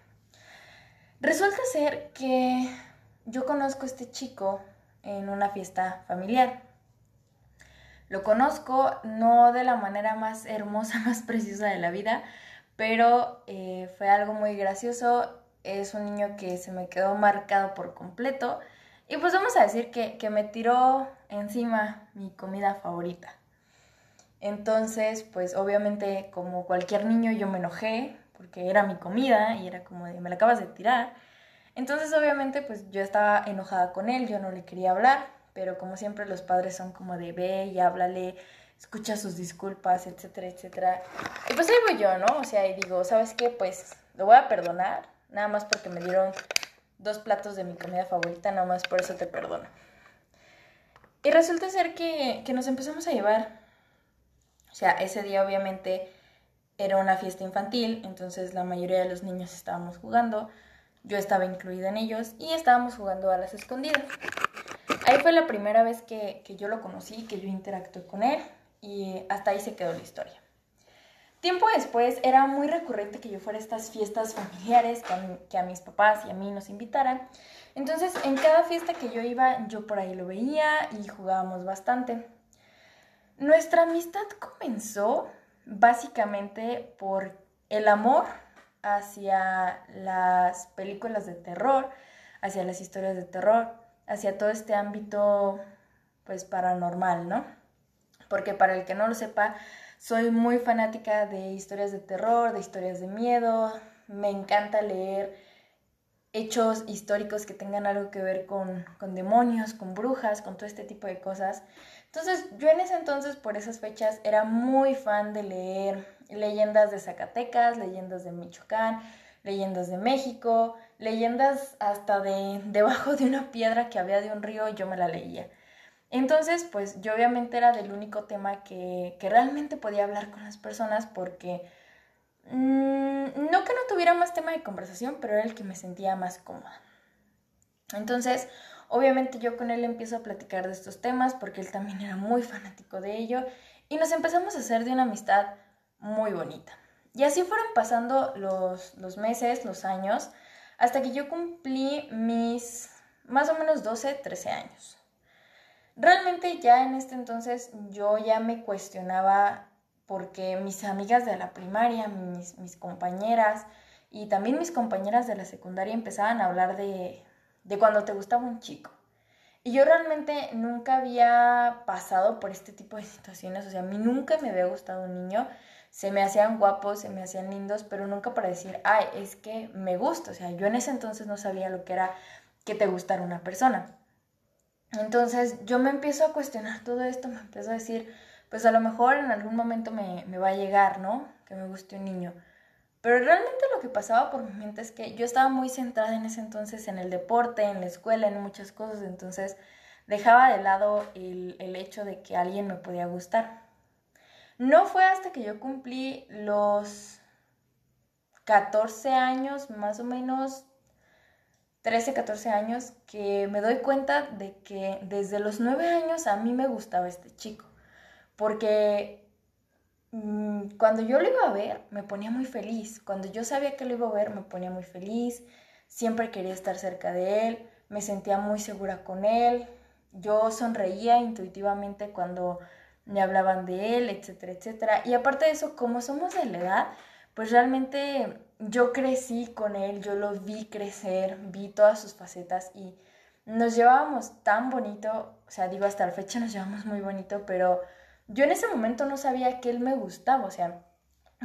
Resulta ser que yo conozco a este chico en una fiesta familiar. Lo conozco no de la manera más hermosa, más preciosa de la vida, pero eh, fue algo muy gracioso. Es un niño que se me quedó marcado por completo. Y pues vamos a decir que, que me tiró encima mi comida favorita. Entonces, pues obviamente como cualquier niño yo me enojé, porque era mi comida y era como de, me la acabas de tirar. Entonces, obviamente, pues yo estaba enojada con él, yo no le quería hablar, pero como siempre los padres son como de, ve y háblale, escucha sus disculpas, etcétera, etcétera. Y pues ahí voy yo, ¿no? O sea, y digo, ¿sabes qué? Pues lo voy a perdonar, nada más porque me dieron dos platos de mi comida favorita, nada más por eso te perdono. Y resulta ser que, que nos empezamos a llevar. O sea, ese día obviamente era una fiesta infantil, entonces la mayoría de los niños estábamos jugando, yo estaba incluida en ellos y estábamos jugando a las escondidas. Ahí fue la primera vez que, que yo lo conocí, que yo interactué con él y hasta ahí se quedó la historia. Tiempo después era muy recurrente que yo fuera a estas fiestas familiares, que a, mis papás y a mí nos invitaran. Entonces, en cada fiesta que yo iba, yo por ahí lo veía y jugábamos bastante. Nuestra amistad comenzó básicamente por el amor hacia las películas de terror, hacia las historias de terror, hacia todo este ámbito pues paranormal, ¿no? Porque para el que no lo sepa, soy muy fanática de historias de terror, de historias de miedo, me encanta leer hechos históricos que tengan algo que ver con, con demonios, con brujas, con todo este tipo de cosas. Entonces yo en ese entonces, por esas fechas, era muy fan de leer leyendas de Zacatecas, leyendas de Michoacán, leyendas de México, leyendas hasta de debajo de una piedra que había de un río, yo me la leía. Entonces, pues yo obviamente era del único tema que, que realmente podía hablar con las personas porque mmm, no que no tuviera más tema de conversación, pero era el que me sentía más cómoda. Entonces, Obviamente yo con él empiezo a platicar de estos temas porque él también era muy fanático de ello y nos empezamos a hacer de una amistad muy bonita. Y así fueron pasando los, los meses, los años, hasta que yo cumplí mis más o menos 12, 13 años. Realmente ya en este entonces yo ya me cuestionaba porque mis amigas de la primaria, mis, compañeras y también mis compañeras de la secundaria empezaban a hablar de, de cuando te gustaba un chico. Y yo realmente nunca había pasado por este tipo de situaciones, o sea, a mí nunca me había gustado un niño, se me hacían guapos, se me hacían lindos, pero nunca para decir, ay, es que me gusta, o sea, yo en ese entonces no sabía lo que era que te gustara una persona. Entonces yo me empiezo a cuestionar todo esto, me empiezo a decir, pues a lo mejor en algún momento me, me va a llegar, ¿no? Que me guste un niño. Pero realmente lo que pasaba por mi mente es que yo estaba muy centrada en ese entonces en el deporte, en la escuela, en muchas cosas, entonces dejaba de lado el, el hecho de que alguien me podía gustar. No fue hasta que yo cumplí los 14 años, más o menos 13, 14 años, que me doy cuenta de que desde los 9 años a mí me gustaba este chico. Porque Mm, cuando yo lo iba a ver, me ponía muy feliz. Cuando yo sabía que lo iba a ver, me ponía muy feliz. Siempre quería estar cerca de él. Me sentía muy segura con él. Yo sonreía intuitivamente cuando me hablaban de él, etcétera, etcétera. Y aparte de eso, como somos de la edad, pues realmente yo crecí con él, yo lo vi crecer, vi todas sus facetas y nos llevábamos tan bonito, o sea, digo, hasta la fecha nos llevamos muy bonito, pero yo en ese momento no sabía que él me gustaba, o sea,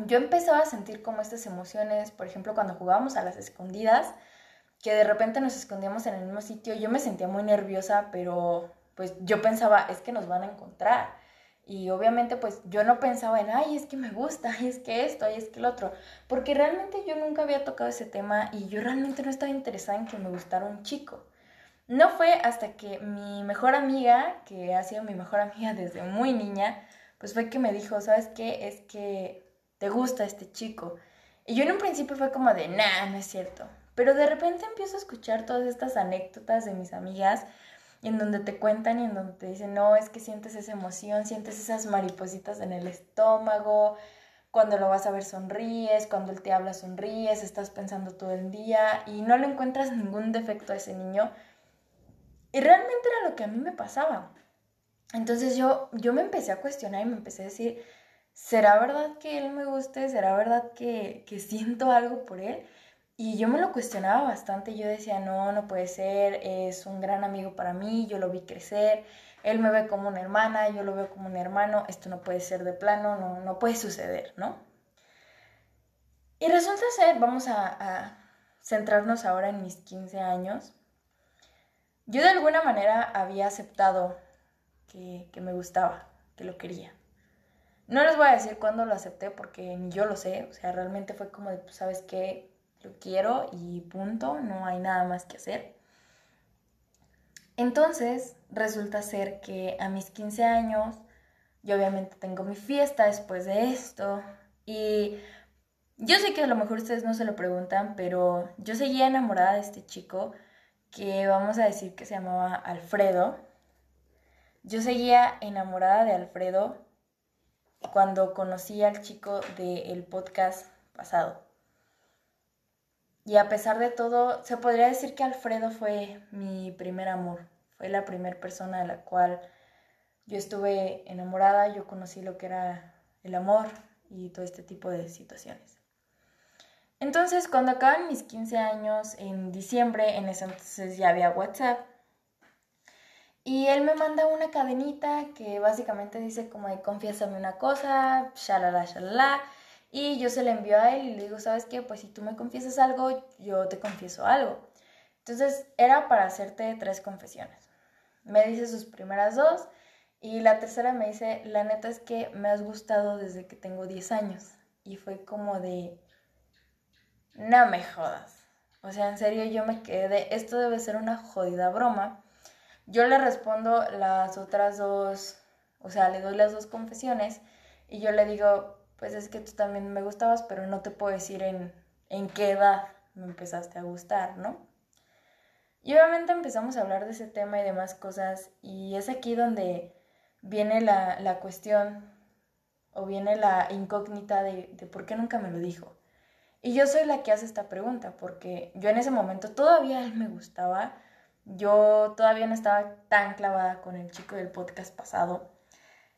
yo empezaba a sentir como estas emociones, por ejemplo, cuando jugábamos a las escondidas, que de repente nos escondíamos en el mismo sitio, yo me sentía muy nerviosa, pero pues yo pensaba, es que nos van a encontrar. Y obviamente pues yo no pensaba en, ay, es que me gusta, es que esto, ay, es que el otro, porque realmente yo nunca había tocado ese tema y yo realmente no estaba interesada en que me gustara un chico. No fue hasta que mi mejor amiga, que ha sido mi mejor amiga desde muy niña, pues fue que me dijo, ¿sabes qué? Es que te gusta este chico. Y yo en un principio fue como de, nah, no es cierto. Pero de repente empiezo a escuchar todas estas anécdotas de mis amigas en donde te cuentan y en donde te dicen, no, es que sientes esa emoción, sientes esas maripositas en el estómago, cuando lo vas a ver sonríes, cuando él te habla sonríes, estás pensando todo el día y no le encuentras ningún defecto a ese niño. Y realmente era lo que a mí me pasaba. Entonces yo, yo me empecé a cuestionar y me empecé a decir, ¿será verdad que él me guste? ¿Será verdad que, que siento algo por él? Y yo me lo cuestionaba bastante, yo decía, no, no puede ser, es un gran amigo para mí, yo lo vi crecer, él me ve como una hermana, yo lo veo como un hermano, esto no puede ser de plano, no, no puede suceder, ¿no? Y resulta ser, vamos a, centrarnos ahora en mis 15 años, yo de alguna manera había aceptado que, que me gustaba, que lo quería. No les voy a decir cuándo lo acepté porque ni yo lo sé, o sea, realmente fue como de, pues, ¿sabes qué? Lo quiero y punto, no hay nada más que hacer. Entonces, resulta ser que a mis 15 años, yo obviamente tengo mi fiesta después de esto y yo sé que a lo mejor ustedes no se lo preguntan, pero yo seguía enamorada de este chico que vamos a decir que se llamaba Alfredo. Yo seguía enamorada de Alfredo cuando conocí al chico del podcast pasado. Y a pesar de todo, se podría decir que Alfredo fue mi primer amor, fue la primera persona de la cual yo estuve enamorada, yo conocí lo que era el amor y todo este tipo de situaciones. Entonces, cuando acaban mis 15 años, en diciembre, en ese entonces ya había WhatsApp, y él me manda una cadenita que básicamente dice como de confiésame una cosa, shalala, shalala, y yo se le envío a él y le digo, ¿sabes qué? Pues si tú me confiesas algo, yo te confieso algo. Entonces era para hacerte tres confesiones. Me dice sus primeras dos y la tercera me dice, la neta es que me has gustado desde que tengo 10 años. Y fue como de, no me jodas. O sea, en serio yo me quedé, esto debe ser una jodida broma. Yo le respondo las otras dos, o sea, le doy las dos confesiones y yo le digo, pues es que tú también me gustabas, pero no te puedo decir en, en qué edad me empezaste a gustar, ¿no? Y obviamente empezamos a hablar de ese tema y demás cosas, y es aquí donde viene la, la cuestión o viene la incógnita de, de por qué nunca me lo dijo. Y yo soy la que hace esta pregunta, porque yo en ese momento todavía él me gustaba, yo todavía no estaba tan clavada con el chico del podcast pasado.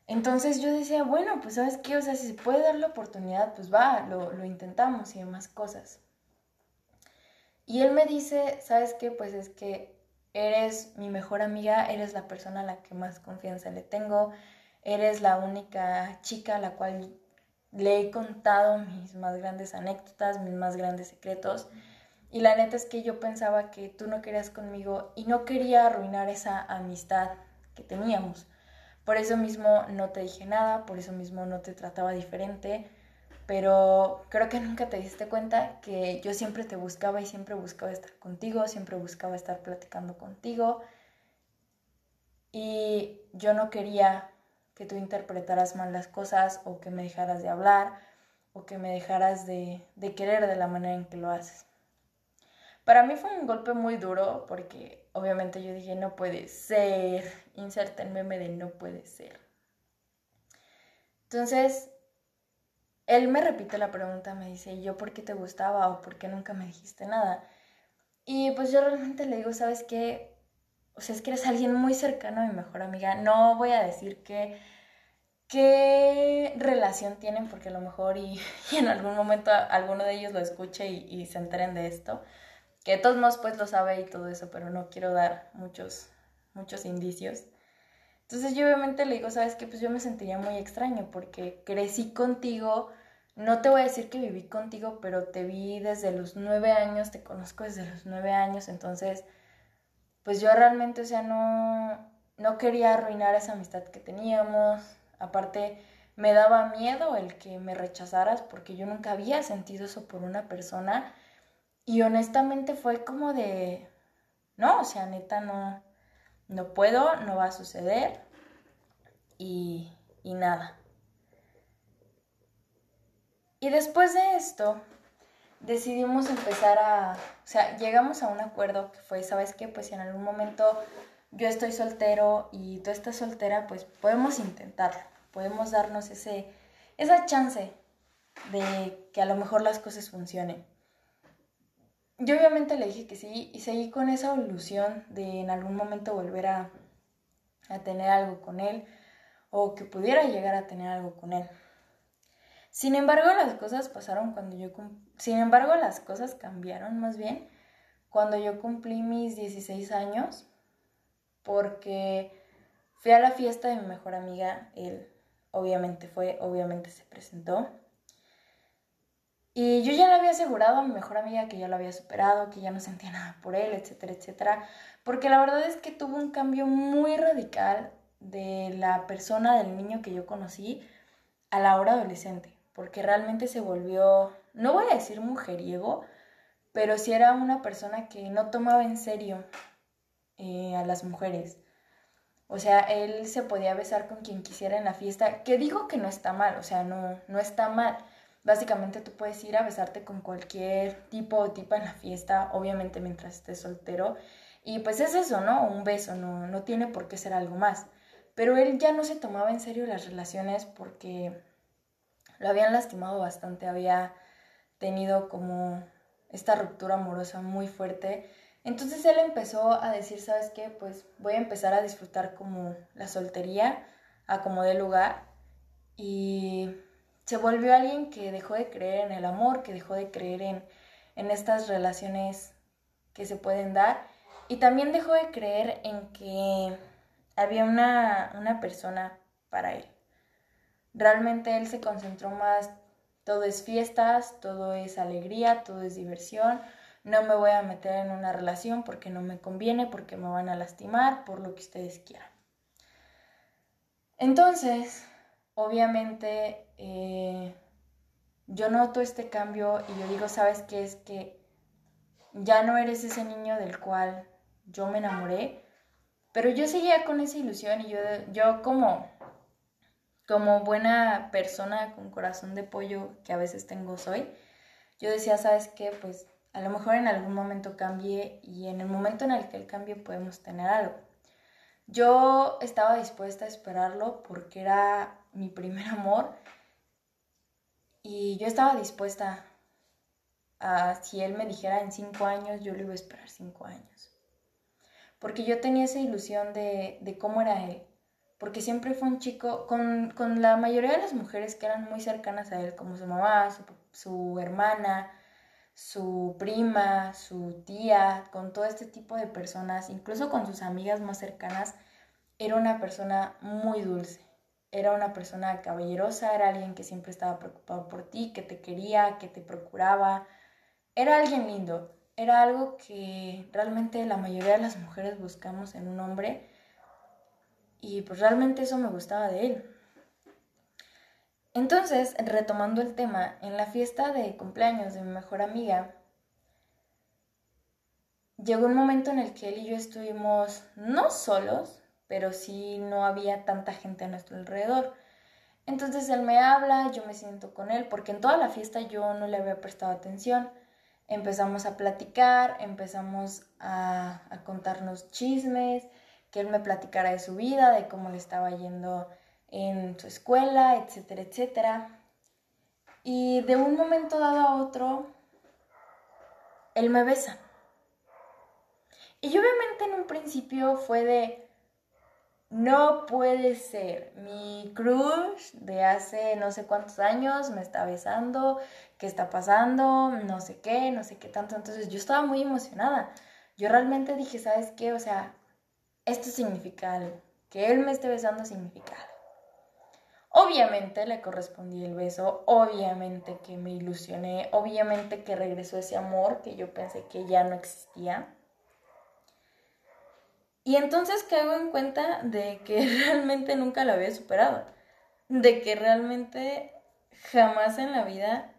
Entonces yo decía, bueno, pues sabes qué, o sea, si se puede dar la oportunidad, pues va, lo, lo intentamos y demás cosas. Y él me dice, ¿sabes qué? Pues es que eres mi mejor amiga, eres la persona a la que más confianza le tengo, eres la única chica a la cual le he contado mis más grandes anécdotas, mis más grandes secretos. Y la neta es que yo pensaba que tú no querías conmigo y no quería arruinar esa amistad que teníamos. Por eso mismo no te dije nada, por eso mismo no te trataba diferente, pero creo que nunca te diste cuenta que yo siempre te buscaba y siempre buscaba estar contigo, siempre buscaba estar platicando contigo. Y yo no quería que tú interpretaras mal las cosas o que me dejaras de hablar o que me dejaras de, de querer de la manera en que lo haces. Para mí fue un golpe muy duro porque obviamente yo dije, no puede ser, inserta el meme de no puede ser. Entonces, él me repite la pregunta, me dice, ¿yo por qué te gustaba o por qué nunca me dijiste nada? Y pues yo realmente le digo, ¿sabes qué? O sea, es que eres alguien muy cercano a mi mejor amiga. No voy a decir que qué relación tienen, porque a lo mejor y, en algún momento alguno de ellos lo escuche y, y, se enteren de esto, que de todos modos pues lo sabe y todo eso, pero no quiero dar muchos, muchos indicios. Entonces yo obviamente le digo, sabes que pues yo me sentiría muy extraño porque crecí contigo, no te voy a decir que viví contigo, pero te vi desde los nueve años, te conozco desde los nueve años, entonces pues yo realmente, o sea, no, no quería arruinar esa amistad que teníamos, aparte me daba miedo el que me rechazaras porque yo nunca había sentido eso por una persona y honestamente fue como de, no, o sea, neta no no puedo, no va a suceder y, y nada. Y después de esto, decidimos empezar a, o sea, llegamos a un acuerdo que fue, ¿sabes qué? Pues si en algún momento yo estoy soltero y tú estás soltera, pues podemos intentarlo, podemos darnos ese, esa chance de que a lo mejor las cosas funcionen. Yo obviamente le dije que sí y seguí con esa ilusión de en algún momento volver a, a tener algo con él o que pudiera llegar a tener algo con él. Sin embargo, las cosas pasaron cuando yo... Sin embargo, las cosas cambiaron más bien cuando yo cumplí mis 16 años porque fui a la fiesta de mi mejor amiga, él obviamente fue, obviamente se presentó. Y yo ya le había asegurado a mi mejor amiga que ya lo había superado, que ya no sentía nada por él, etcétera, etcétera. Porque la verdad es que tuvo un cambio muy radical de la persona, del niño que yo conocí, a la hora adolescente. Porque realmente se volvió, no voy a decir mujeriego, pero sí era una persona que no tomaba en serio eh, a las mujeres. O sea, él se podía besar con quien quisiera en la fiesta, que digo que no está mal, o sea, no, no está mal Básicamente tú puedes ir a besarte con cualquier tipo o tipa en la fiesta, obviamente mientras estés soltero. Y pues es eso, ¿no? Un beso, no, no tiene por qué ser algo más. Pero él ya no se tomaba en serio las relaciones porque lo habían lastimado bastante, había tenido como esta ruptura amorosa muy fuerte. Entonces él empezó a decir, ¿sabes qué? Pues voy a empezar a disfrutar como la soltería, a como de lugar. Y se volvió alguien que dejó de creer en el amor, que dejó de creer en, en estas relaciones que se pueden dar y también dejó de creer en que había una, una persona para él. Realmente él se concentró más, todo es fiestas, todo es alegría, todo es diversión, no me voy a meter en una relación porque no me conviene, porque me van a lastimar, por lo que ustedes quieran. Entonces, obviamente eh, yo noto este cambio y yo digo, ¿sabes qué? Es que ya no eres ese niño del cual yo me enamoré, pero yo seguía con esa ilusión y yo, yo como, como buena persona con corazón de pollo que a veces tengo soy, yo decía, ¿sabes qué? Pues a lo mejor en algún momento cambie y en el momento en el que él cambie podemos tener algo. Yo estaba dispuesta a esperarlo porque era mi primer amor y yo estaba dispuesta a, si él me dijera en cinco años, yo le iba a esperar cinco años. Porque yo tenía esa ilusión de, de cómo era él. Porque siempre fue un chico, con, con, la mayoría de las mujeres que eran muy cercanas a él, como su mamá, su, su hermana, su prima, su tía, con todo este tipo de personas, incluso con sus amigas más cercanas, era una persona muy dulce era una persona caballerosa, era alguien que siempre estaba preocupado por ti, que te quería, que te procuraba. Era alguien lindo, era algo que realmente la mayoría de las mujeres buscamos en un hombre y pues realmente eso me gustaba de él. Entonces, retomando el tema, en la fiesta de cumpleaños de mi mejor amiga, llegó un momento en el que él y yo estuvimos no solos, pero sí no había tanta gente a nuestro alrededor. Entonces él me habla, yo me siento con él, porque en toda la fiesta yo no le había prestado atención. Empezamos a platicar, empezamos a, contarnos chismes, que él me platicara de su vida, de cómo le estaba yendo en su escuela, etcétera, etcétera. Y de un momento dado a otro, él me besa. Y obviamente en un principio fue de, no puede ser. Mi crush de hace no sé cuántos años me está besando, ¿qué está pasando? No sé qué, no sé qué tanto. Entonces yo estaba muy emocionada. Yo realmente dije, ¿sabes qué? O sea, esto significa. Que él me esté besando significa. Obviamente le correspondí el beso, obviamente que me ilusioné, obviamente que regresó ese amor que yo pensé que ya no existía. Y entonces caigo en cuenta de que realmente nunca lo había superado, de que realmente jamás en la vida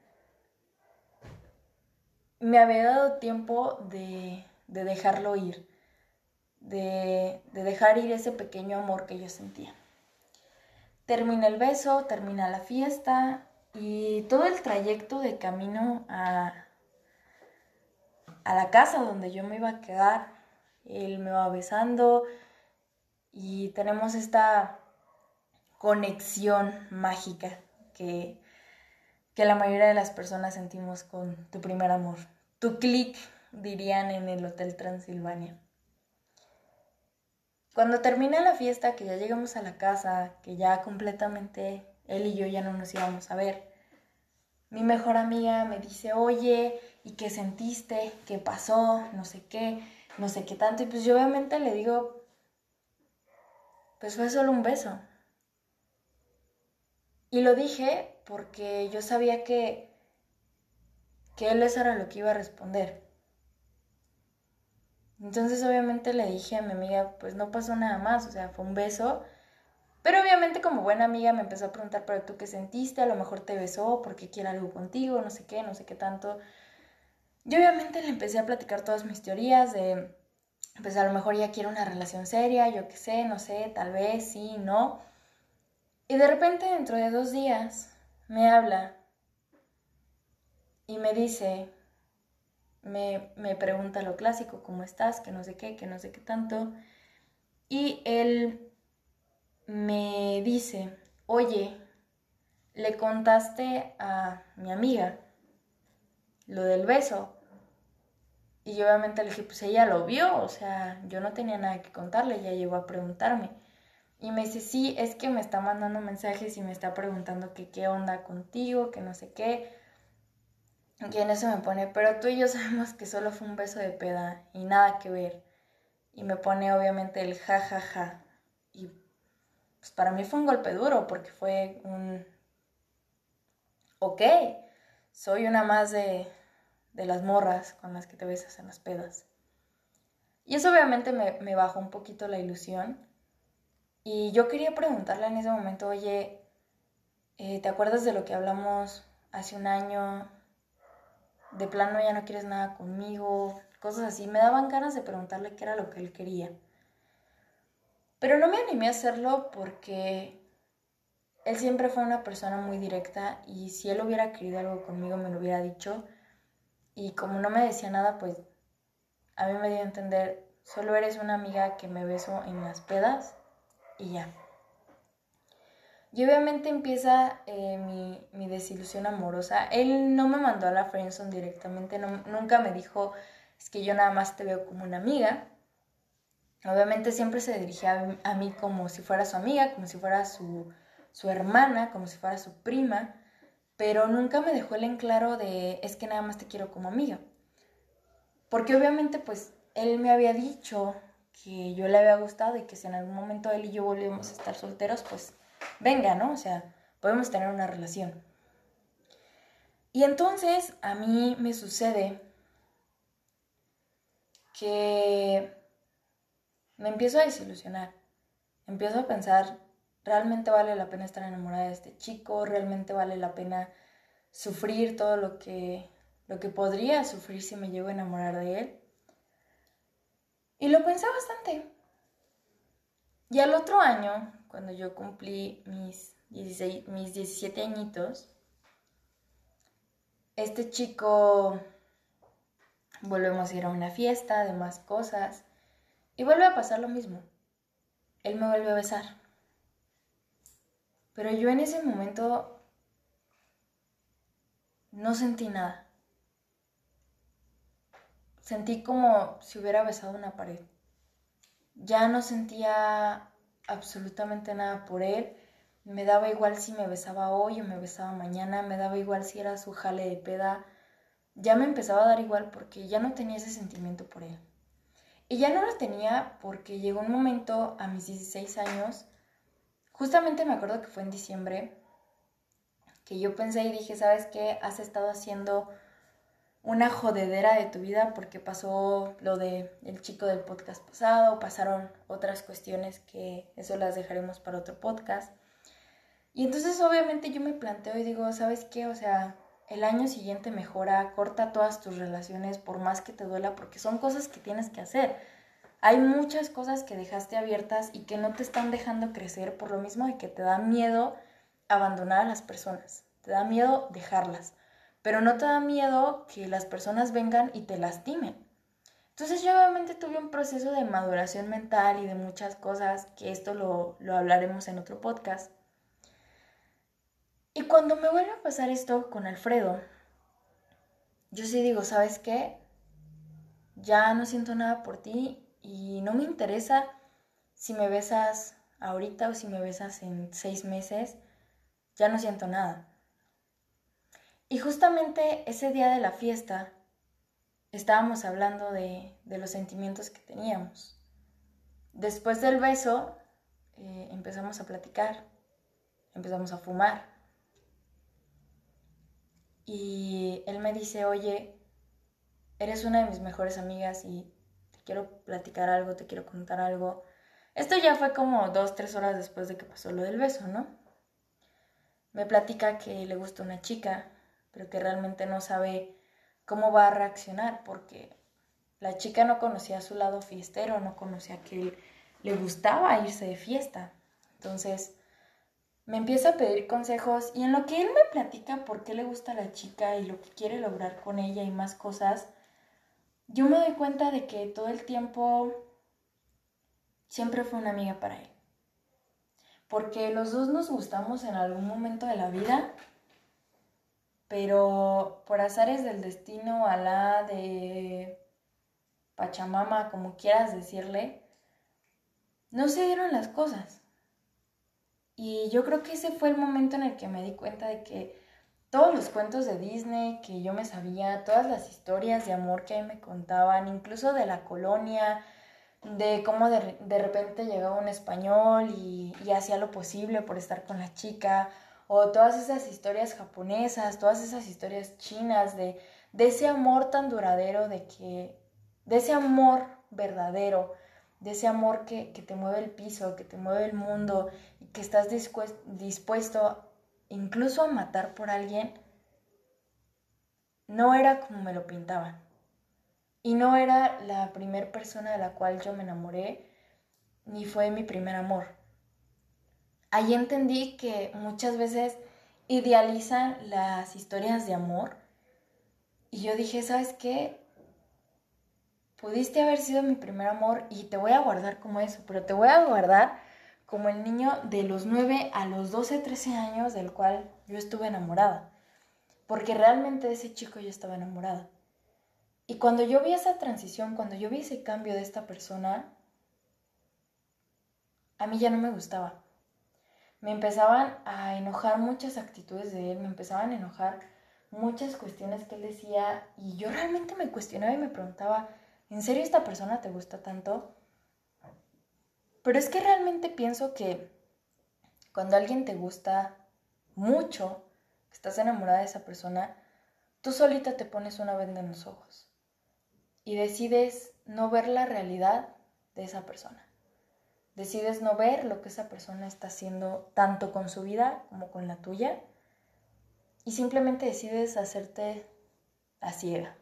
me había dado tiempo de, dejarlo ir, de, de dejar ir ese pequeño amor que yo sentía. Termina el beso, termina la fiesta y todo el trayecto de camino a la casa donde yo me iba a quedar, él me va besando y tenemos esta conexión mágica que, que la mayoría de las personas sentimos con tu primer amor. Tu clic, dirían en el Hotel Transilvania. Cuando termina la fiesta, que ya llegamos a la casa, que ya completamente él y yo ya no nos íbamos a ver, mi mejor amiga me dice, oye, ¿y qué sentiste? ¿Qué pasó? No sé qué, no sé qué tanto. Y pues yo obviamente le digo, pues fue solo un beso. Y lo dije porque yo sabía que, que él eso era lo que iba a responder. Entonces obviamente le dije a mi amiga, pues no pasó nada más, o sea, fue un beso. Pero obviamente como buena amiga me empezó a preguntar, pero tú qué sentiste, a lo mejor te besó porque quiere algo contigo, no sé qué, no sé qué tanto. Yo obviamente le empecé a platicar todas mis teorías de, pues a lo mejor ya quiere una relación seria, yo qué sé, no sé, tal vez sí, no. Y de repente dentro de dos días me habla y me dice, me, pregunta lo clásico, ¿cómo estás? Que no sé qué, que no sé qué tanto. Y él me dice, oye, le contaste a mi amiga lo del beso. Y obviamente le dije, pues ella lo vio, o sea, yo no tenía nada que contarle, ella llegó a preguntarme. Y me dice, sí, es que me está mandando mensajes y me está preguntando que qué onda contigo, que no sé qué. Y en eso me pone, pero tú y yo sabemos que solo fue un beso de peda y nada que ver. Y me pone obviamente el ja, ja, ja. Y pues para mí fue un golpe duro porque fue un... Ok, soy una más de, de las morras con las que te besas en las pedas. Y eso obviamente me, me bajó un poquito la ilusión. Y yo quería preguntarle en ese momento, oye, eh, ¿te acuerdas de lo que hablamos hace un año? de plano ya no quieres nada conmigo, cosas así. Me daban ganas de preguntarle qué era lo que él quería. Pero no me animé a hacerlo porque él siempre fue una persona muy directa y si él hubiera querido algo conmigo me lo hubiera dicho. Y como no me decía nada, pues a mí me dio a entender, solo eres una amiga que me beso en las pedas y ya. Y obviamente empieza eh, mi, desilusión amorosa. Él no me mandó a la friendzone directamente, nunca me dijo, es que yo nada más te veo como una amiga. Obviamente siempre se dirigía a, mí como si fuera su amiga, como si fuera su, su hermana, como si fuera su prima, pero nunca me dejó el en claro de, es que nada más te quiero como amiga. Porque obviamente pues él me había dicho que yo le había gustado y que si en algún momento él y yo volvíamos a estar solteros, pues venga, ¿no? O sea, podemos tener una relación. Y entonces a mí me sucede que me empiezo a desilusionar. Empiezo a pensar, ¿realmente vale la pena estar enamorada de este chico? ¿Realmente vale la pena sufrir todo lo que, lo que podría sufrir si me llego a enamorar de él? Y lo pensé bastante. Y al otro año, cuando yo cumplí mis, 16, mis 17 añitos, este chico volvemos a ir a una fiesta, de más cosas, y vuelve a pasar lo mismo. Él me vuelve a besar. Pero yo en ese momento no sentí nada. Sentí como si hubiera besado una pared. Ya no sentía absolutamente nada por él. Me daba igual si me besaba hoy o me besaba mañana, me daba igual si era su jale de peda. Ya me empezaba a dar igual porque ya no tenía ese sentimiento por él. Y ya no lo tenía porque llegó un momento a mis 16 años, justamente me acuerdo que fue en diciembre, que yo pensé y dije, ¿sabes qué? Has estado haciendo una jodedera de tu vida porque pasó lo de el chico del podcast pasado, pasaron otras cuestiones que eso las dejaremos para otro podcast. Y entonces obviamente yo me planteo y digo, ¿sabes qué? O sea, el año siguiente mejora, corta todas tus relaciones por más que te duela porque son cosas que tienes que hacer. Hay muchas cosas que dejaste abiertas y que no te están dejando crecer por lo mismo de que te da miedo abandonar a las personas, te da miedo dejarlas pero no te da miedo que las personas vengan y te lastimen. Entonces yo obviamente tuve un proceso de maduración mental y de muchas cosas, que esto lo, lo hablaremos en otro podcast. Y cuando me vuelve a pasar esto con Alfredo, yo sí digo, ¿sabes qué? Ya no siento nada por ti y no me interesa si me besas ahorita o si me besas en seis meses, ya no siento nada. Y justamente ese día de la fiesta estábamos hablando de, los sentimientos que teníamos. Después del beso eh, empezamos a platicar, empezamos a fumar. Y él me dice, oye, eres una de mis mejores amigas y quiero platicar algo, te quiero contar algo. Esto ya fue como dos, tres horas después de que pasó lo del beso, ¿no? Me platica que le gusta una chica pero que realmente no sabe cómo va a reaccionar porque la chica no conocía su lado fiestero, no conocía que le gustaba irse de fiesta. Entonces me empieza a pedir consejos y en lo que él me platica por qué le gusta la chica y lo que quiere lograr con ella y más cosas, yo me doy cuenta de que todo el tiempo siempre fue una amiga para él. Porque los dos nos gustamos en algún momento de la vida pero por azares del destino, Alá, de Pachamama, como quieras decirle, no se dieron las cosas. Y yo creo que ese fue el momento en el que me di cuenta de que todos los cuentos de Disney que yo me sabía, todas las historias de amor que me contaban, incluso de la colonia, de cómo de, repente llegaba un español y, hacía lo posible por estar con la chica, o todas esas historias japonesas, todas esas historias chinas de, de ese amor tan duradero, de que, de ese amor verdadero, de ese amor que, que te mueve el piso, que te mueve el mundo que estás dispuesto incluso matar por alguien, no era como me lo pintaban. Y no era la primera persona de la cual yo me enamoré, ni fue mi primer amor ahí entendí que muchas veces idealizan las historias de amor. Y yo dije, ¿sabes qué? Pudiste haber sido mi primer amor y te voy a guardar como eso, pero te voy a guardar como el niño de los 9 a los 12, 13 años del cual yo estuve enamorada. Porque realmente de ese chico yo estaba enamorada. Y cuando yo vi esa transición, cuando yo vi ese cambio de esta persona, a mí ya no me gustaba me empezaban a enojar muchas actitudes de él, me empezaban a enojar muchas cuestiones que él decía y yo realmente me cuestionaba y me preguntaba, ¿en serio esta persona te gusta tanto? Pero es que realmente pienso que cuando alguien te gusta mucho, estás enamorada de esa persona, tú solita te pones una venda en los ojos y decides no ver la realidad de esa persona. Decides no ver lo que esa persona está haciendo tanto con su vida como con la tuya y simplemente decides hacerte a ciega.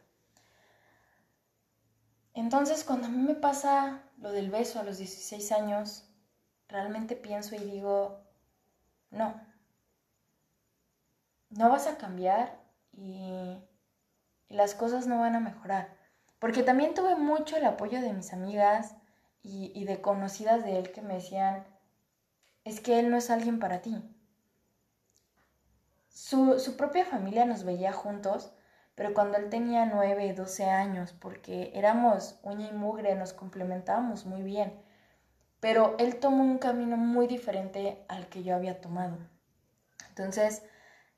Entonces cuando a mí me pasa lo del beso a los 16 años, realmente pienso y digo, no, no vas a cambiar y, las cosas no van a mejorar. Porque también tuve mucho el apoyo de mis amigas, y, de conocidas de él que me decían, es que él no es alguien para ti. Su, su, propia familia nos veía juntos, pero cuando él tenía 9, 12 años, porque éramos uña y mugre, nos complementábamos muy bien. pero él tomó un camino muy diferente al que yo había tomado. Entonces,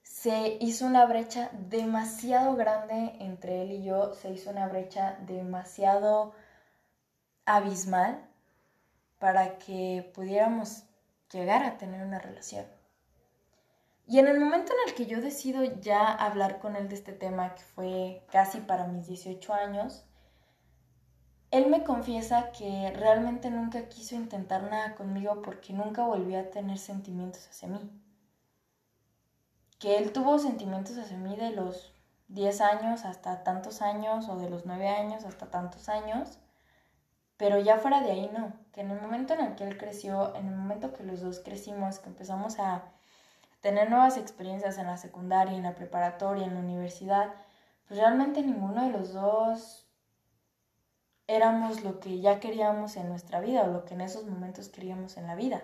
se hizo una brecha demasiado grande entre él y yo, se hizo una brecha demasiado abismal para que pudiéramos llegar a tener una relación. Y en el momento en el que yo decido ya hablar con él de este tema, que fue casi para mis 18 años, él me confiesa que realmente nunca quiso intentar nada conmigo porque nunca volvió a tener sentimientos hacia mí. Que él tuvo sentimientos hacia mí de los 10 años hasta tantos años o de los 9 años hasta tantos años, pero ya fuera de ahí no, que en el momento en el que él creció, en el momento que los dos crecimos, que empezamos a tener nuevas experiencias en la secundaria, en la preparatoria, en la universidad, pues realmente ninguno de los dos éramos lo que ya queríamos en nuestra vida o lo que en esos momentos queríamos en la vida.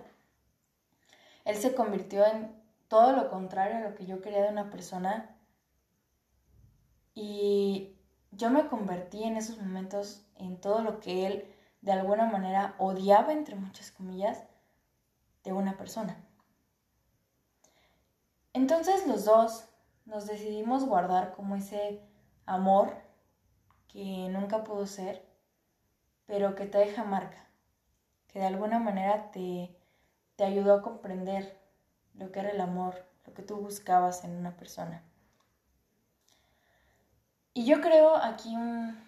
Él se convirtió en todo lo contrario a lo que yo quería de una persona y yo me convertí en esos momentos en todo lo que él de alguna manera odiaba, entre muchas comillas, de una persona. Entonces los dos nos decidimos guardar como ese amor que nunca pudo ser, pero que te deja marca, que de alguna manera te, te ayudó a comprender lo que era el amor, lo que tú buscabas en una persona. Y yo creo aquí un,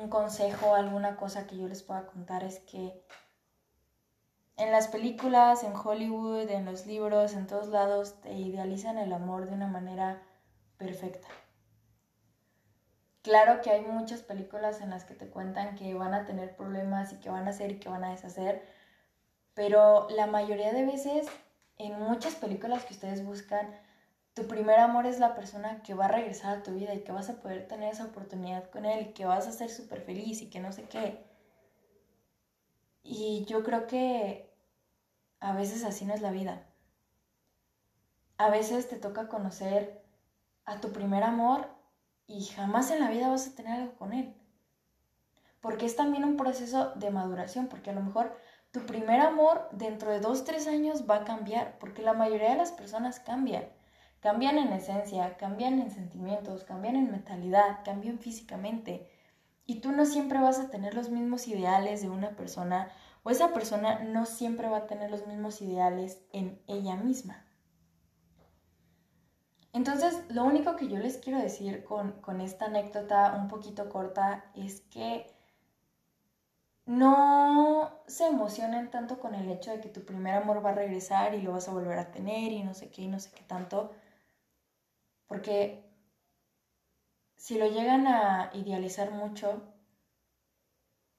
un consejo, alguna cosa que yo les pueda contar es que en las películas, en Hollywood, en los libros, en todos lados, te idealizan el amor de una manera perfecta. Claro que hay muchas películas en las que te cuentan que van a tener problemas y que van a hacer y que van a deshacer, pero la mayoría de veces, en muchas películas que ustedes buscan, tu primer amor es la persona que va a regresar a tu vida y que vas a poder tener esa oportunidad con él y que vas a ser súper feliz y que no sé qué. Y yo creo que a veces así no es la vida. A veces te toca conocer a tu primer amor y jamás en la vida vas a tener algo con él. Porque es también un proceso de maduración, porque a lo mejor tu primer amor dentro de dos, tres años va a cambiar, porque la mayoría de las personas cambian. Cambian en esencia, cambian en sentimientos, cambian en mentalidad, cambian físicamente. Y tú no siempre vas a tener los mismos ideales de una persona o esa persona no siempre va a tener los mismos ideales en ella misma. Entonces, lo único que yo les quiero decir con, con esta anécdota un poquito corta es que no se emocionen tanto con el hecho de que tu primer amor va a regresar y lo vas a volver a tener y no sé qué y no sé qué tanto, porque si lo llegan a idealizar mucho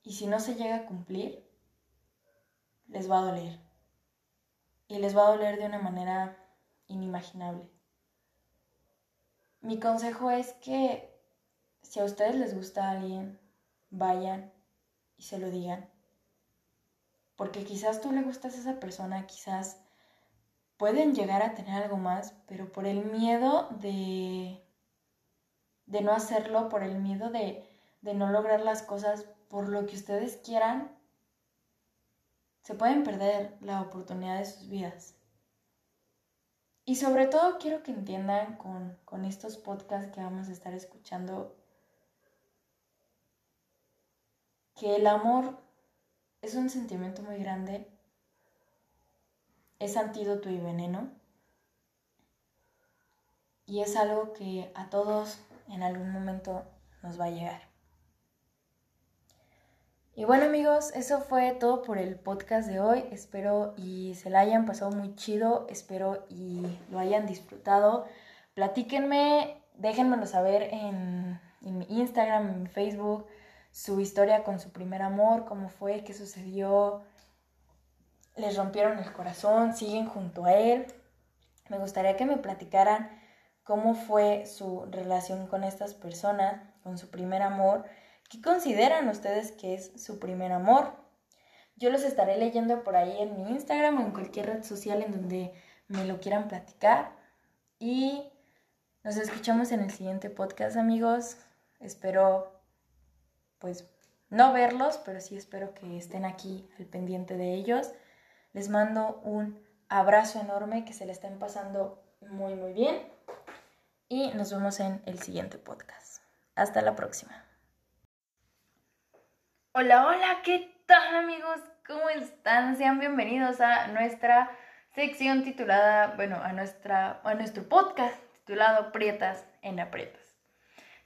y si no se llega a cumplir, les va a doler. Y les va a doler de una manera inimaginable. Mi consejo es que si a ustedes les gusta alguien, vayan y se lo digan. Porque quizás tú le gustas a esa persona, quizás pueden llegar a tener algo más, pero por el miedo de, de no hacerlo, por el miedo de, de no lograr las cosas por lo que ustedes quieran, se pueden perder la oportunidad de sus vidas. Y sobre todo quiero que entiendan con, con estos podcasts que vamos a estar escuchando que el amor es un sentimiento muy grande, es antídoto y veneno, y es algo que a todos en algún momento nos va a llegar. Y bueno amigos, eso fue todo por el podcast de hoy. Espero y se la hayan pasado muy chido, espero y lo hayan disfrutado. Platíquenme, déjenmelo saber en, mi Instagram, en mi Facebook, su historia con su primer amor, cómo fue, qué sucedió, les rompieron el corazón, siguen junto a él. Me gustaría que me platicaran cómo fue su relación con estas personas, con su primer amor ¿Qué consideran ustedes que es su primer amor? Yo los estaré leyendo por ahí en mi Instagram o en cualquier red social en donde me lo quieran platicar. Y nos escuchamos en el siguiente podcast, amigos. Espero pues no verlos, pero sí espero que estén aquí al pendiente de ellos. Les mando un abrazo enorme, que se le estén pasando muy, muy bien. Y nos vemos en el siguiente podcast. Hasta la próxima. Hola, hola, ¿qué tal amigos? ¿Cómo están? Sean bienvenidos a nuestra sección titulada, bueno, a, nuestra, a nuestro podcast titulado Prietas en Aprietas.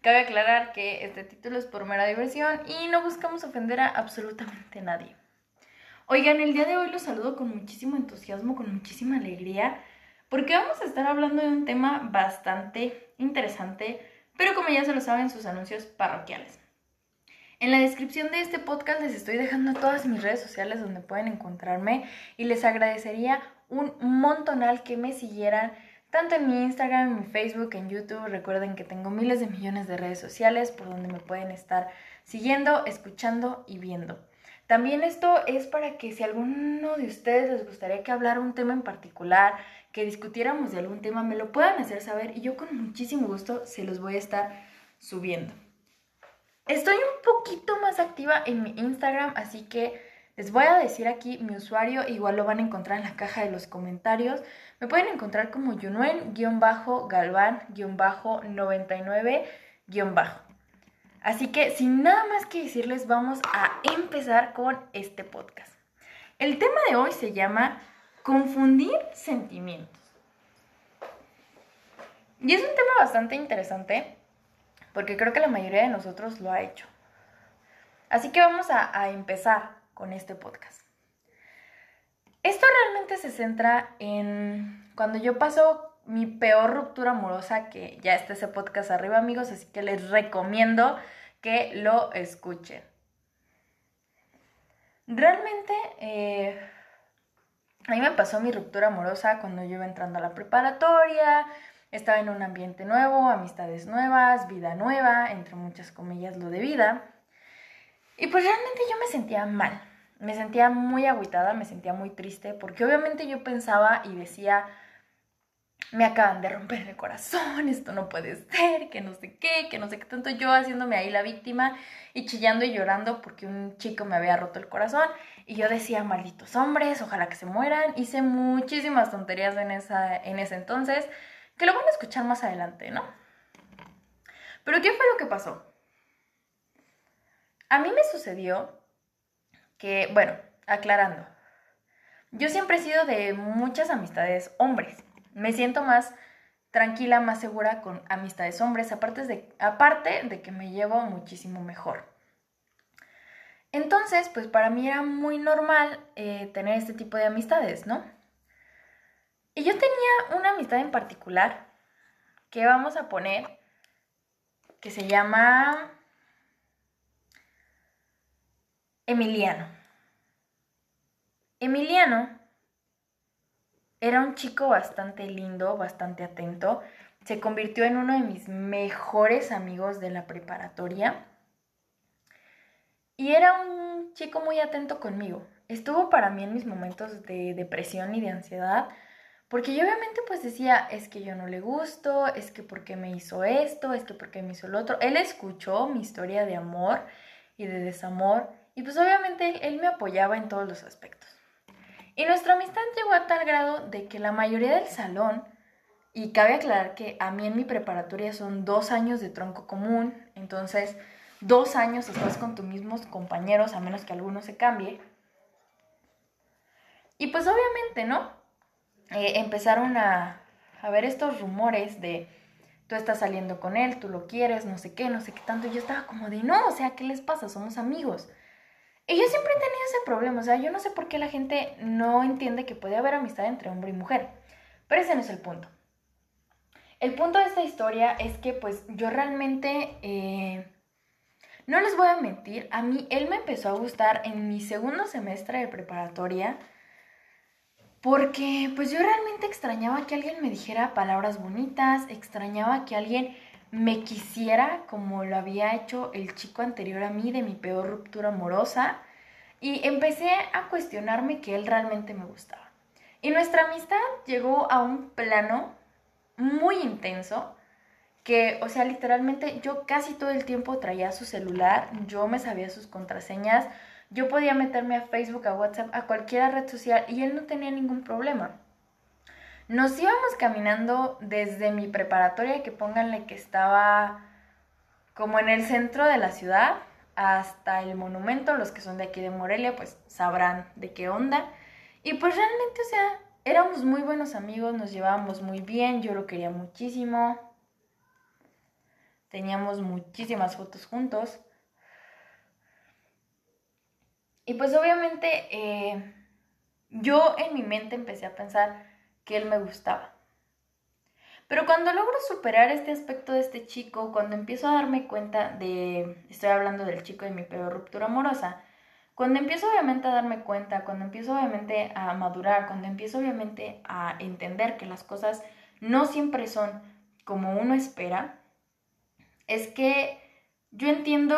Cabe aclarar que este título es por mera diversión y no buscamos ofender a absolutamente nadie. Oigan, el día de hoy los saludo con muchísimo entusiasmo, con muchísima alegría, porque vamos a estar hablando de un tema bastante interesante, pero como ya se lo saben, sus anuncios parroquiales. En la descripción de este podcast les estoy dejando todas mis redes sociales donde pueden encontrarme y les agradecería un montonal que me siguieran tanto en mi Instagram, en mi Facebook, en YouTube. Recuerden que tengo miles de millones de redes sociales por donde me pueden estar siguiendo, escuchando y viendo. También esto es para que si alguno de ustedes les gustaría que hablara un tema en particular, que discutiéramos de algún tema, me lo puedan hacer saber y yo con muchísimo gusto se los voy a estar subiendo. Estoy un poquito más activa en mi Instagram, así que les voy a decir aquí mi usuario, igual lo van a encontrar en la caja de los comentarios. Me pueden encontrar como Yunuen-Galván-99- Así que sin nada más que decirles, vamos a empezar con este podcast. El tema de hoy se llama confundir sentimientos. Y es un tema bastante interesante porque creo que la mayoría de nosotros lo ha hecho. Así que vamos a, empezar con este podcast. Esto realmente se centra en cuando yo paso mi peor ruptura amorosa, que ya está ese podcast arriba amigos, así que les recomiendo que lo escuchen. Realmente, eh, a mí me pasó mi ruptura amorosa cuando yo iba entrando a la preparatoria, estaba en un ambiente nuevo, amistades nuevas, vida nueva, entre muchas comillas lo de vida. Y pues realmente yo me sentía mal, me sentía muy agüitada, me sentía muy triste, porque obviamente yo pensaba y decía, me acaban de romper el corazón, esto no puede ser, que no sé qué, que no sé qué tanto, yo haciéndome ahí la víctima y chillando y llorando porque un chico me había roto el corazón. Y yo decía, malditos hombres, ojalá que se mueran. Hice muchísimas tonterías en, esa, en ese entonces, que lo van a escuchar más adelante, ¿no? Pero ¿qué fue lo que pasó? A mí me sucedió que, bueno, aclarando, yo siempre he sido de muchas amistades hombres. Me siento más tranquila, más segura con amistades hombres, aparte de, aparte de que me llevo muchísimo mejor. Entonces, pues para mí era muy normal eh, tener este tipo de amistades, ¿no? Y yo tenía una amistad en particular que vamos a poner que se llama Emiliano. Emiliano era un chico bastante lindo, bastante atento. Se convirtió en uno de mis mejores amigos de la preparatoria. Y era un chico muy atento conmigo. Estuvo para mí en mis momentos de depresión y de ansiedad. Porque yo obviamente pues decía, es que yo no le gusto, es que porque me hizo esto, es que porque me hizo lo otro. Él escuchó mi historia de amor y de desamor y pues obviamente él me apoyaba en todos los aspectos. Y nuestra amistad llegó a tal grado de que la mayoría del salón, y cabe aclarar que a mí en mi preparatoria son dos años de tronco común, entonces dos años estás con tus mismos compañeros, a menos que alguno se cambie. Y pues obviamente, ¿no? Eh, empezaron a, a ver estos rumores de tú estás saliendo con él, tú lo quieres, no sé qué, no sé qué tanto. Y yo estaba como de, no, o sea, ¿qué les pasa? Somos amigos. Y yo siempre he tenido ese problema, o sea, yo no sé por qué la gente no entiende que puede haber amistad entre hombre y mujer, pero ese no es el punto. El punto de esta historia es que pues yo realmente, eh, no les voy a mentir, a mí él me empezó a gustar en mi segundo semestre de preparatoria, porque pues yo realmente extrañaba que alguien me dijera palabras bonitas, extrañaba que alguien me quisiera como lo había hecho el chico anterior a mí de mi peor ruptura amorosa y empecé a cuestionarme que él realmente me gustaba. Y nuestra amistad llegó a un plano muy intenso que, o sea, literalmente yo casi todo el tiempo traía su celular, yo me sabía sus contraseñas, yo podía meterme a Facebook, a WhatsApp, a cualquier red social y él no tenía ningún problema. Nos íbamos caminando desde mi preparatoria, que pónganle que estaba como en el centro de la ciudad, hasta el monumento, los que son de aquí de Morelia, pues sabrán de qué onda. Y pues realmente, o sea, éramos muy buenos amigos, nos llevábamos muy bien, yo lo quería muchísimo. Teníamos muchísimas fotos juntos. Y pues obviamente eh, yo en mi mente empecé a pensar que él me gustaba. Pero cuando logro superar este aspecto de este chico, cuando empiezo a darme cuenta de, estoy hablando del chico de mi peor ruptura amorosa, cuando empiezo obviamente a darme cuenta, cuando empiezo obviamente a madurar, cuando empiezo obviamente a entender que las cosas no siempre son como uno espera, es que yo entiendo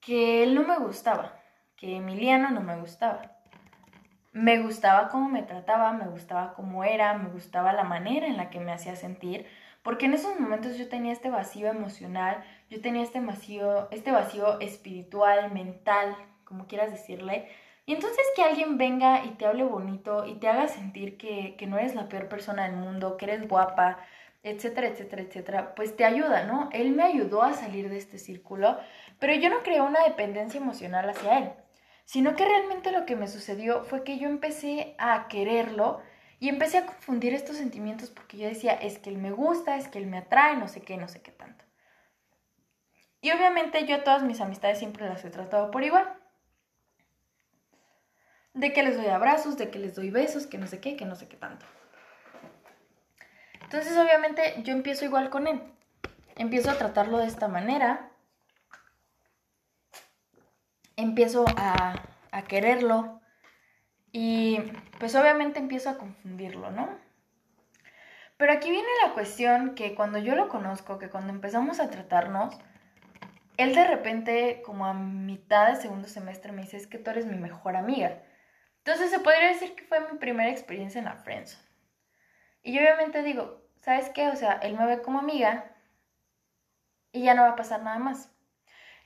que él no me gustaba, que Emiliano no me gustaba. Me gustaba cómo me trataba, me gustaba cómo era, me gustaba la manera en la que me hacía sentir, porque en esos momentos yo tenía este vacío emocional, yo tenía este vacío, este vacío espiritual, mental, como quieras decirle. Y entonces que alguien venga y te hable bonito y te haga sentir que, que no eres la peor persona del mundo, que eres guapa, etcétera, etcétera, etcétera, pues te ayuda, ¿no? Él me ayudó a salir de este círculo, pero yo no creé una dependencia emocional hacia él sino que realmente lo que me sucedió fue que yo empecé a quererlo y empecé a confundir estos sentimientos porque yo decía, es que él me gusta, es que él me atrae, no sé qué, no sé qué tanto. Y obviamente yo a todas mis amistades siempre las he tratado por igual. De que les doy abrazos, de que les doy besos, que no sé qué, que no sé qué tanto. Entonces obviamente yo empiezo igual con él. Empiezo a tratarlo de esta manera empiezo a, quererlo y pues obviamente empiezo a confundirlo, ¿no? Pero aquí viene la cuestión que cuando yo lo conozco, que cuando empezamos a tratarnos, él de repente, como a mitad de segundo semestre, me dice, es que tú eres mi mejor amiga. Entonces se podría decir que fue mi primera experiencia en la friendzone. Y yo obviamente digo, ¿sabes qué? O sea, él me ve como amiga y ya no va a pasar nada más.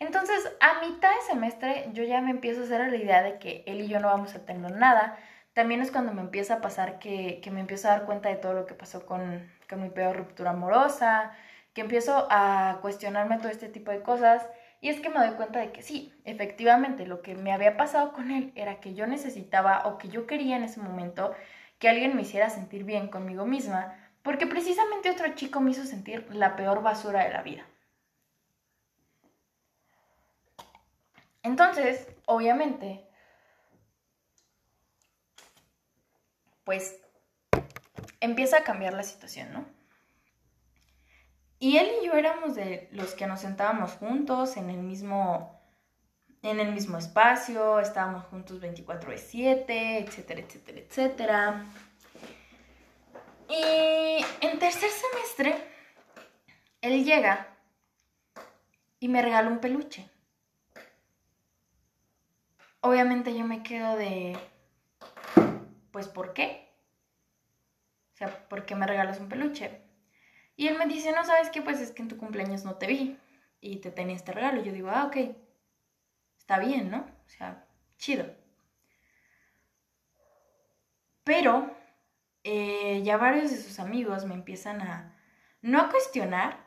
Entonces, a mitad de semestre yo ya me empiezo a hacer la idea de que él y yo no vamos a tener nada. También es cuando me empieza a pasar que, me empiezo a dar cuenta de todo lo que pasó con, con mi peor ruptura amorosa, que empiezo a cuestionarme todo este tipo de cosas. Y es que me doy cuenta de que sí, efectivamente, lo que me había pasado con él era que yo necesitaba o que yo quería en ese momento que alguien me hiciera sentir bien conmigo misma, porque precisamente otro chico me hizo sentir la peor basura de la vida. Entonces, obviamente, pues empieza a cambiar la situación, ¿no? Y él y yo éramos de los que nos sentábamos juntos en el mismo, en el mismo espacio, estábamos juntos 24 de 7, etcétera, etcétera, etcétera. Y en tercer semestre, él llega y me regala un peluche obviamente yo me quedo de, pues, ¿por qué? O sea, ¿por qué me regalas un peluche? Y él me dice, no, ¿sabes qué? Pues es que en tu cumpleaños no te vi y te tenía este regalo. Yo digo, ah, ok, está bien, ¿no? O sea, chido. Pero eh, ya varios de sus amigos me empiezan a, no a cuestionar,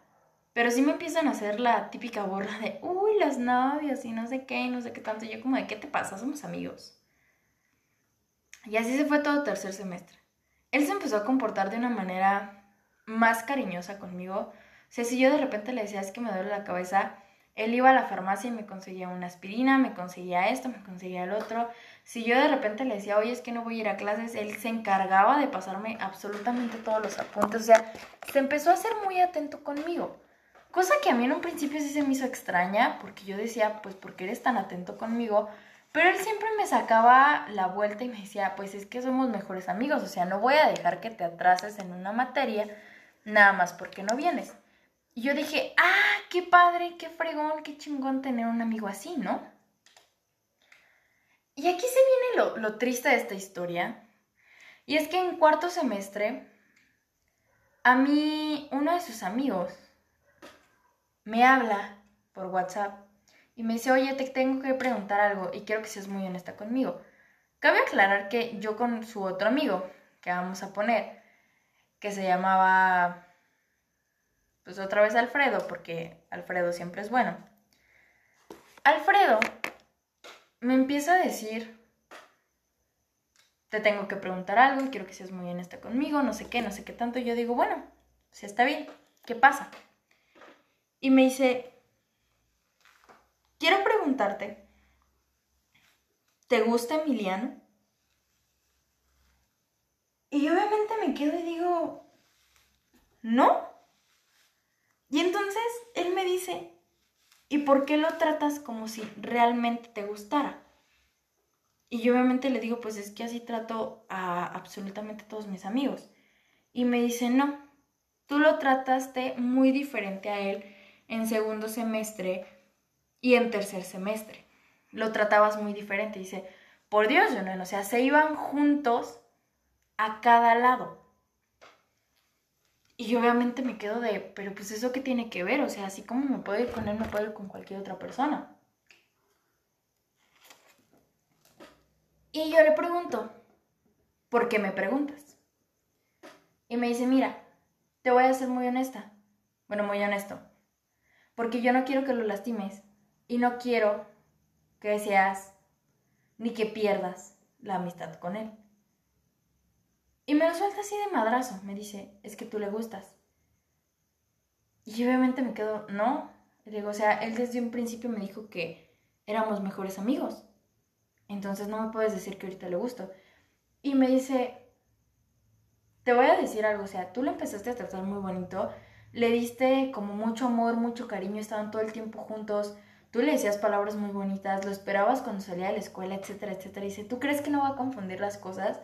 pero sí me empiezan a hacer la típica borra de, uy, las novias y no sé qué, y no sé qué tanto. Yo como de, ¿qué te pasa? Somos amigos. Y así se fue todo tercer semestre. Él se empezó a comportar de una manera más cariñosa conmigo. O sea, si yo de repente le decía, es que me duele la cabeza, él iba a la farmacia y me conseguía una aspirina, me conseguía esto, me conseguía el otro. Si yo de repente le decía, oye, es que no voy a ir a clases, él se encargaba de pasarme absolutamente todos los apuntes. O sea, se empezó a ser muy atento conmigo. Cosa que a mí en un principio sí se me hizo extraña, porque yo decía, pues, ¿por qué eres tan atento conmigo? Pero él siempre me sacaba la vuelta y me decía, pues es que somos mejores amigos, o sea, no voy a dejar que te atrases en una materia nada más porque no vienes. Y yo dije, ah, qué padre, qué fregón, qué chingón tener un amigo así, ¿no? Y aquí se viene lo, lo triste de esta historia. Y es que en cuarto semestre a mí uno de sus amigos me habla por WhatsApp y me dice, oye, te tengo que preguntar algo y quiero que seas muy honesta conmigo. Cabe aclarar que yo con su otro amigo, que vamos a poner, que se llamaba, pues otra vez Alfredo, porque Alfredo siempre es bueno. Alfredo me empieza a decir, te tengo que preguntar algo, quiero que seas muy honesta conmigo, no sé qué, no sé qué tanto. yo digo, bueno, si está bien, ¿qué pasa? Y me dice, quiero preguntarte, ¿te gusta Emiliano? Y obviamente me quedo y digo, no. Y entonces él me dice, ¿y por qué lo tratas como si realmente te gustara? Y yo obviamente le digo, pues es que así trato a absolutamente todos mis amigos. Y me dice, no, tú lo trataste muy diferente a él en segundo semestre y en tercer semestre. Lo tratabas muy diferente. Dice, por Dios, no o sea, se iban juntos a cada lado. Y yo obviamente me quedo de, pero pues eso qué tiene que ver, o sea, así como me puedo ir con él, me puedo ir con cualquier otra persona. Y yo le pregunto, ¿por qué me preguntas? Y me dice, mira, te voy a ser muy honesta, bueno, muy honesto, porque yo no quiero que lo lastimes y no quiero que seas ni que pierdas la amistad con él. Y me lo suelta así de madrazo. Me dice, es que tú le gustas. Y obviamente me quedo, no. Le digo, o sea, él desde un principio me dijo que éramos mejores amigos. Entonces no me puedes decir que ahorita le gusto. Y me dice, te voy a decir algo, o sea, tú lo empezaste a tratar muy bonito, le diste como mucho amor, mucho cariño, estaban todo el tiempo juntos, tú le decías palabras muy bonitas, lo esperabas cuando salía de la escuela, etcétera, etcétera. Y dice, ¿tú crees que no va a confundir las cosas?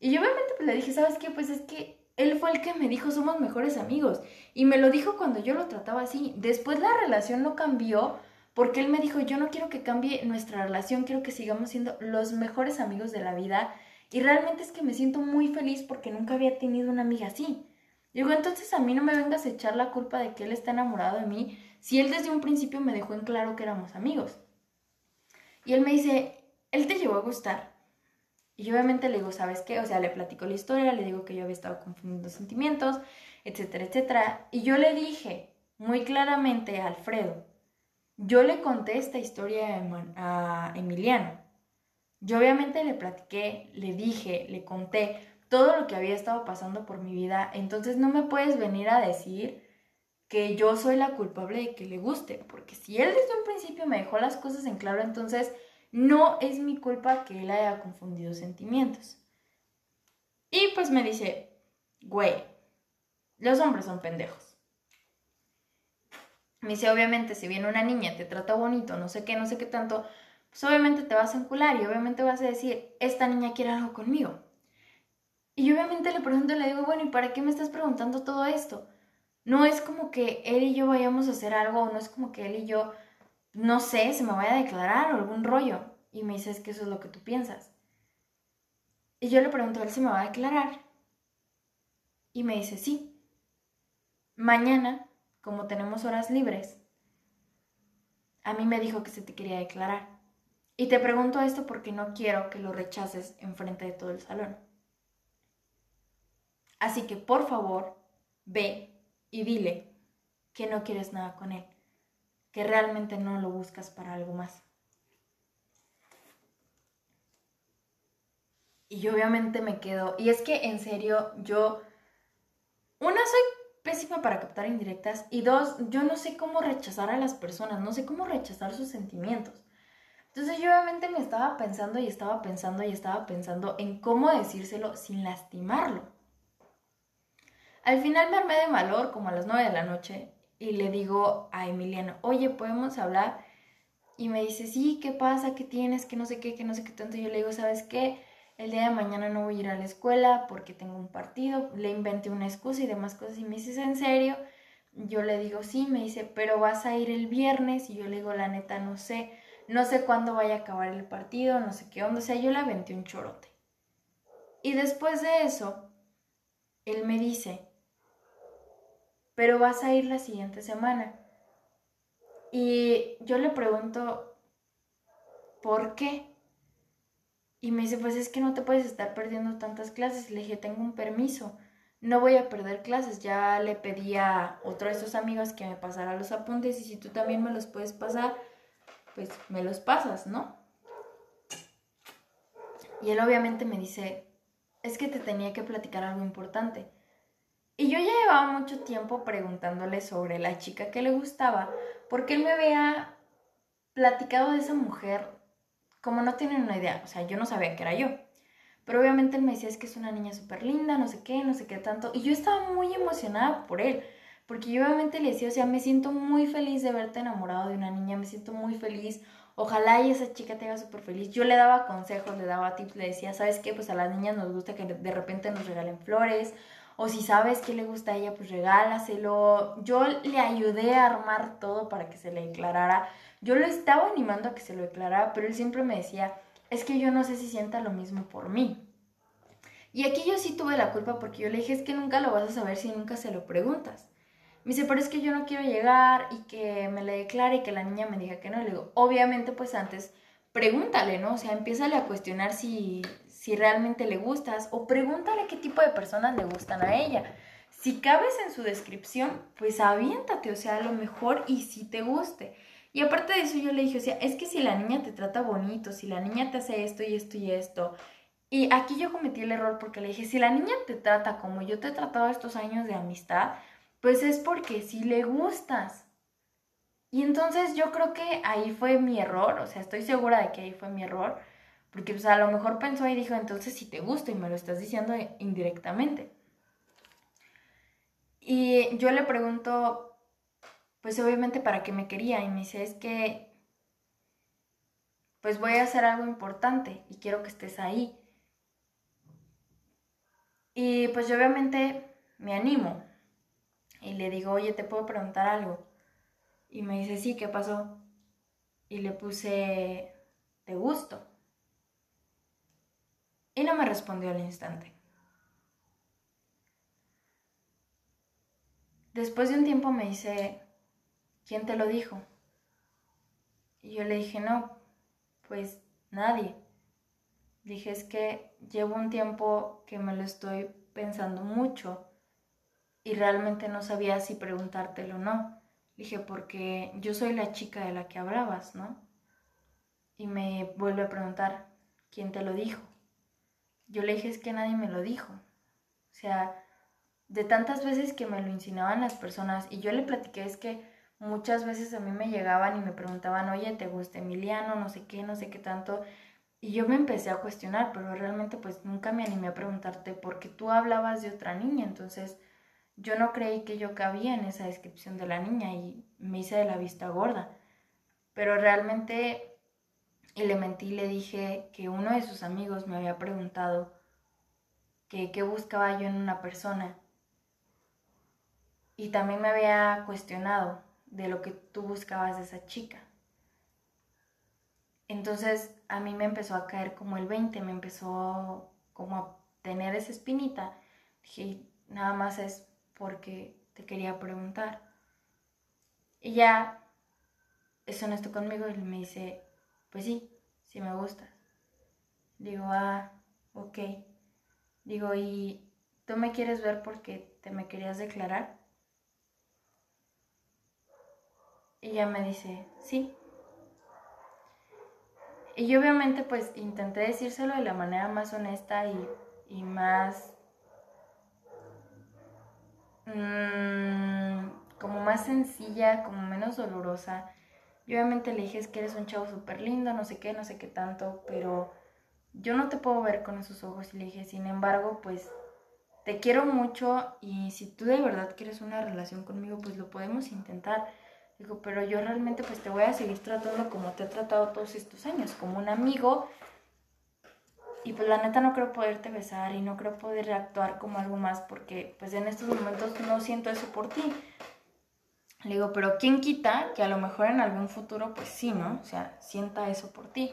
Y yo obviamente pues le dije, ¿sabes qué? Pues es que él fue el que me dijo somos mejores amigos. Y me lo dijo cuando yo lo trataba así. Después la relación no cambió porque él me dijo, yo no quiero que cambie nuestra relación, quiero que sigamos siendo los mejores amigos de la vida. Y realmente es que me siento muy feliz porque nunca había tenido una amiga así. Digo, entonces a mí no me vengas a echar la culpa de que él está enamorado de mí si él desde un principio me dejó en claro que éramos amigos. Y él me dice, ¿él te llegó a gustar? Y yo obviamente le digo, ¿sabes qué? O sea, le platico la historia, le digo que yo había estado confundiendo sentimientos, etcétera, etcétera. Y yo le dije muy claramente a Alfredo, yo le conté esta historia a Emiliano. Yo obviamente le platiqué, le dije, le conté todo lo que había estado pasando por mi vida. Entonces no me puedes venir a decir que yo soy la culpable de que le guste, porque si él desde un principio me dejó las cosas en claro, entonces no es mi culpa que él haya confundido sentimientos. Y pues me dice, güey, los hombres son pendejos. Me dice, obviamente, si viene una niña, te trata bonito, no sé qué, no sé qué tanto, pues obviamente te vas a encular y obviamente vas a decir, esta niña quiere algo conmigo. Y obviamente le pregunto, le digo, bueno, ¿y para qué me estás preguntando todo esto? No es como que él y yo vayamos a hacer algo, no es como que él y yo no sé, se me vaya a declarar o algún rollo. Y me dices que eso es lo que tú piensas. Y yo le pregunto él si me va a declarar. Y me dice, sí. Mañana, como tenemos horas libres, a mí me dijo que se te quería declarar. Y te pregunto esto porque no quiero que lo rechaces enfrente de todo el salón. Así que por favor, ve y dile que no quieres nada con él que realmente no lo buscas para algo más. Y yo obviamente me quedo, y es que en serio, yo, una, soy pésima para captar indirectas, y dos, yo no sé cómo rechazar a las personas, no sé cómo rechazar sus sentimientos. Entonces yo obviamente me estaba pensando y estaba pensando y estaba pensando en cómo decírselo sin lastimarlo. Al final me armé de valor como a las 9 de la noche y le digo a Emiliano, oye, ¿podemos hablar? Y me dice, sí, ¿qué pasa? ¿Qué tienes? Que no sé qué, que no sé qué tanto. Yo le digo, ¿sabes qué? El día de mañana no voy a ir a la escuela porque tengo un partido. Le inventé una excusa y demás cosas. Y me dice, ¿en serio? Yo le digo, sí. Me dice, pero vas a ir el viernes. Y yo le digo, la neta, no sé. No sé cuándo vaya a acabar el partido, no sé qué onda. O sea, yo le aventé un chorote. Y después de eso, él me dice, pero vas a ir la siguiente semana. Y yo le pregunto, ¿por qué? Y me dice, pues es que no te puedes estar perdiendo tantas clases. Le dije, tengo un permiso, no voy a perder clases. Ya le pedí a otro de sus amigos que me pasara los apuntes y si tú también me los puedes pasar, pues me los pasas, ¿no? Y él obviamente me dice, es que te tenía que platicar algo importante. Y yo ya llevaba mucho tiempo preguntándole sobre la chica que le gustaba, porque él me había platicado de esa mujer como no tienen una idea, o sea, yo no sabía que era yo. Pero obviamente él me decía, es que es una niña súper linda, no sé qué, no sé qué tanto. Y yo estaba muy emocionada por él, porque yo obviamente le decía, o sea, me siento muy feliz de verte enamorado de una niña, me siento muy feliz, ojalá y esa chica te haga súper feliz. Yo le daba consejos, le daba tips, le decía, ¿sabes qué? Pues a las niñas nos gusta que de repente nos regalen flores, o si sabes qué le gusta a ella, pues regálaselo. Yo le ayudé a armar todo para que se le declarara. Yo lo estaba animando a que se lo declarara, pero él siempre me decía, es que yo no sé si sienta lo mismo por mí. Y aquí yo sí tuve la culpa porque yo le dije, es que nunca lo vas a saber si nunca se lo preguntas. Me dice, pero es que yo no quiero llegar y que me le declare y que la niña me diga que no. Le digo, obviamente pues antes pregúntale, ¿no? O sea, empiézale a cuestionar si, si realmente le gustas o pregúntale qué tipo de personas le gustan a ella. Si cabes en su descripción, pues aviéntate, o sea, a lo mejor y si te guste. Y aparte de eso yo le dije, o sea, es que si la niña te trata bonito, si la niña te hace esto y esto y esto. Y aquí yo cometí el error porque le dije, si la niña te trata como yo te he tratado estos años de amistad, pues es porque si le gustas. Y entonces yo creo que ahí fue mi error, o sea, estoy segura de que ahí fue mi error porque pues a lo mejor pensó y dijo, entonces si te gusta y me lo estás diciendo indirectamente. Y yo le pregunto, pues obviamente para qué me quería y me dice, es que pues voy a hacer algo importante y quiero que estés ahí. Y pues yo obviamente me animo y le digo, oye, ¿te puedo preguntar algo? Y me dice, sí, ¿qué pasó? Y le puse, ¿te gusto? Y no me respondió al instante. Después de un tiempo me dice, ¿quién te lo dijo? Y yo le dije, no, pues nadie. Dije, es que llevo un tiempo que me lo estoy pensando mucho y realmente no sabía si preguntártelo o no. Dije, porque yo soy la chica de la que hablabas, ¿no? Y me vuelve a preguntar, ¿quién te lo dijo? Yo le dije es que nadie me lo dijo. O sea, de tantas veces que me lo insinuaban las personas y yo le platiqué es que muchas veces a mí me llegaban y me preguntaban, oye, ¿te gusta Emiliano? No sé qué, no sé qué tanto. Y yo me empecé a cuestionar, pero realmente pues nunca me animé a preguntarte porque tú hablabas de otra niña, entonces yo no creí que yo cabía en esa descripción de la niña y me hice de la vista gorda. Pero realmente y le mentí y le dije que uno de sus amigos me había preguntado que qué buscaba yo en una persona. Y también me había cuestionado de lo que tú buscabas de esa chica. Entonces a mí me empezó a caer como el 20, me empezó como a tener esa espinita. Dije, nada más es porque te quería preguntar. Y ya es honesto conmigo y me dice, pues sí, sí me gusta. Digo, ah, ok. Digo, ¿y tú me quieres ver porque te me querías declarar? Y ella me dice, sí. Y yo obviamente pues intenté decírselo de la manera más honesta y, más... Mmm, como más sencilla, como menos dolorosa. Y obviamente le dije, que eres un chavo súper lindo, no sé qué, no sé qué tanto, pero yo no te puedo ver con esos ojos. Y le dije, sin embargo, pues te quiero mucho y si tú de verdad quieres una relación conmigo, pues lo podemos intentar. Digo, pero yo realmente pues te voy a seguir tratando como te he tratado todos estos años, como un amigo. Y pues la neta no creo poderte besar y no creo poder actuar como algo más porque pues en estos momentos no siento eso por ti. Le digo, pero ¿quién quita que a lo mejor en algún futuro, pues sí, ¿no? O sea, sienta eso por ti.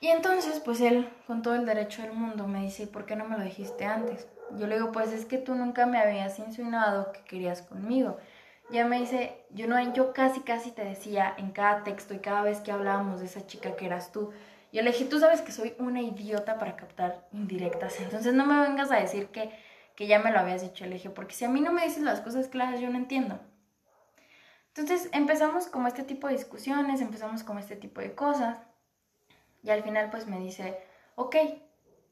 Y entonces, pues él, con todo el derecho del mundo, me dice, ¿por qué no me lo dijiste antes? Yo le digo, pues es que tú nunca me habías insinuado que querías conmigo. Ya me dice, yo no, yo casi casi te decía en cada texto y cada vez que hablábamos de esa chica que eras tú. Yo le dije, tú sabes que soy una idiota para captar indirectas, entonces no me vengas a decir que, que ya me lo habías dicho. Le dije, porque si a mí no me dices las cosas claras, yo no entiendo. Entonces empezamos como este tipo de discusiones, empezamos como este tipo de cosas. Y al final pues me dice, ok,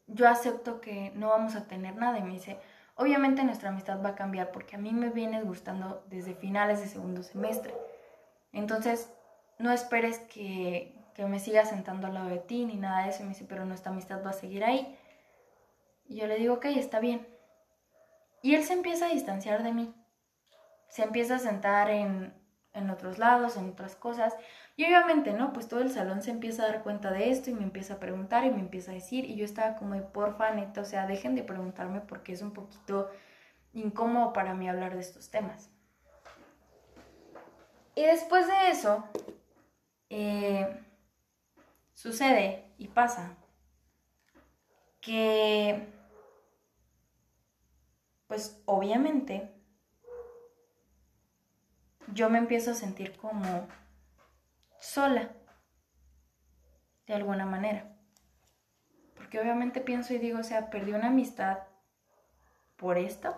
yo acepto que no vamos a tener nada. Y me dice, obviamente nuestra amistad va a cambiar porque a mí me vienes gustando desde finales de segundo semestre. Entonces, no esperes que, que me siga sentando al lado de ti ni nada de eso. Y me dice, pero nuestra amistad va a seguir ahí. Y yo le digo, ok, está bien. Y él se empieza a distanciar de mí. Se empieza a sentar en, en otros lados, en otras cosas. Y obviamente, ¿no? Pues todo el salón se empieza a dar cuenta de esto y me empieza a preguntar y me empieza a decir. Y yo estaba como porfa, neta, o sea, dejen de preguntarme porque es un poquito incómodo para mí hablar de estos temas. Y después de eso, eh, sucede y pasa que, pues obviamente, yo me empiezo a sentir como sola, de alguna manera. Porque obviamente pienso y digo, o sea, perdí una amistad por esto.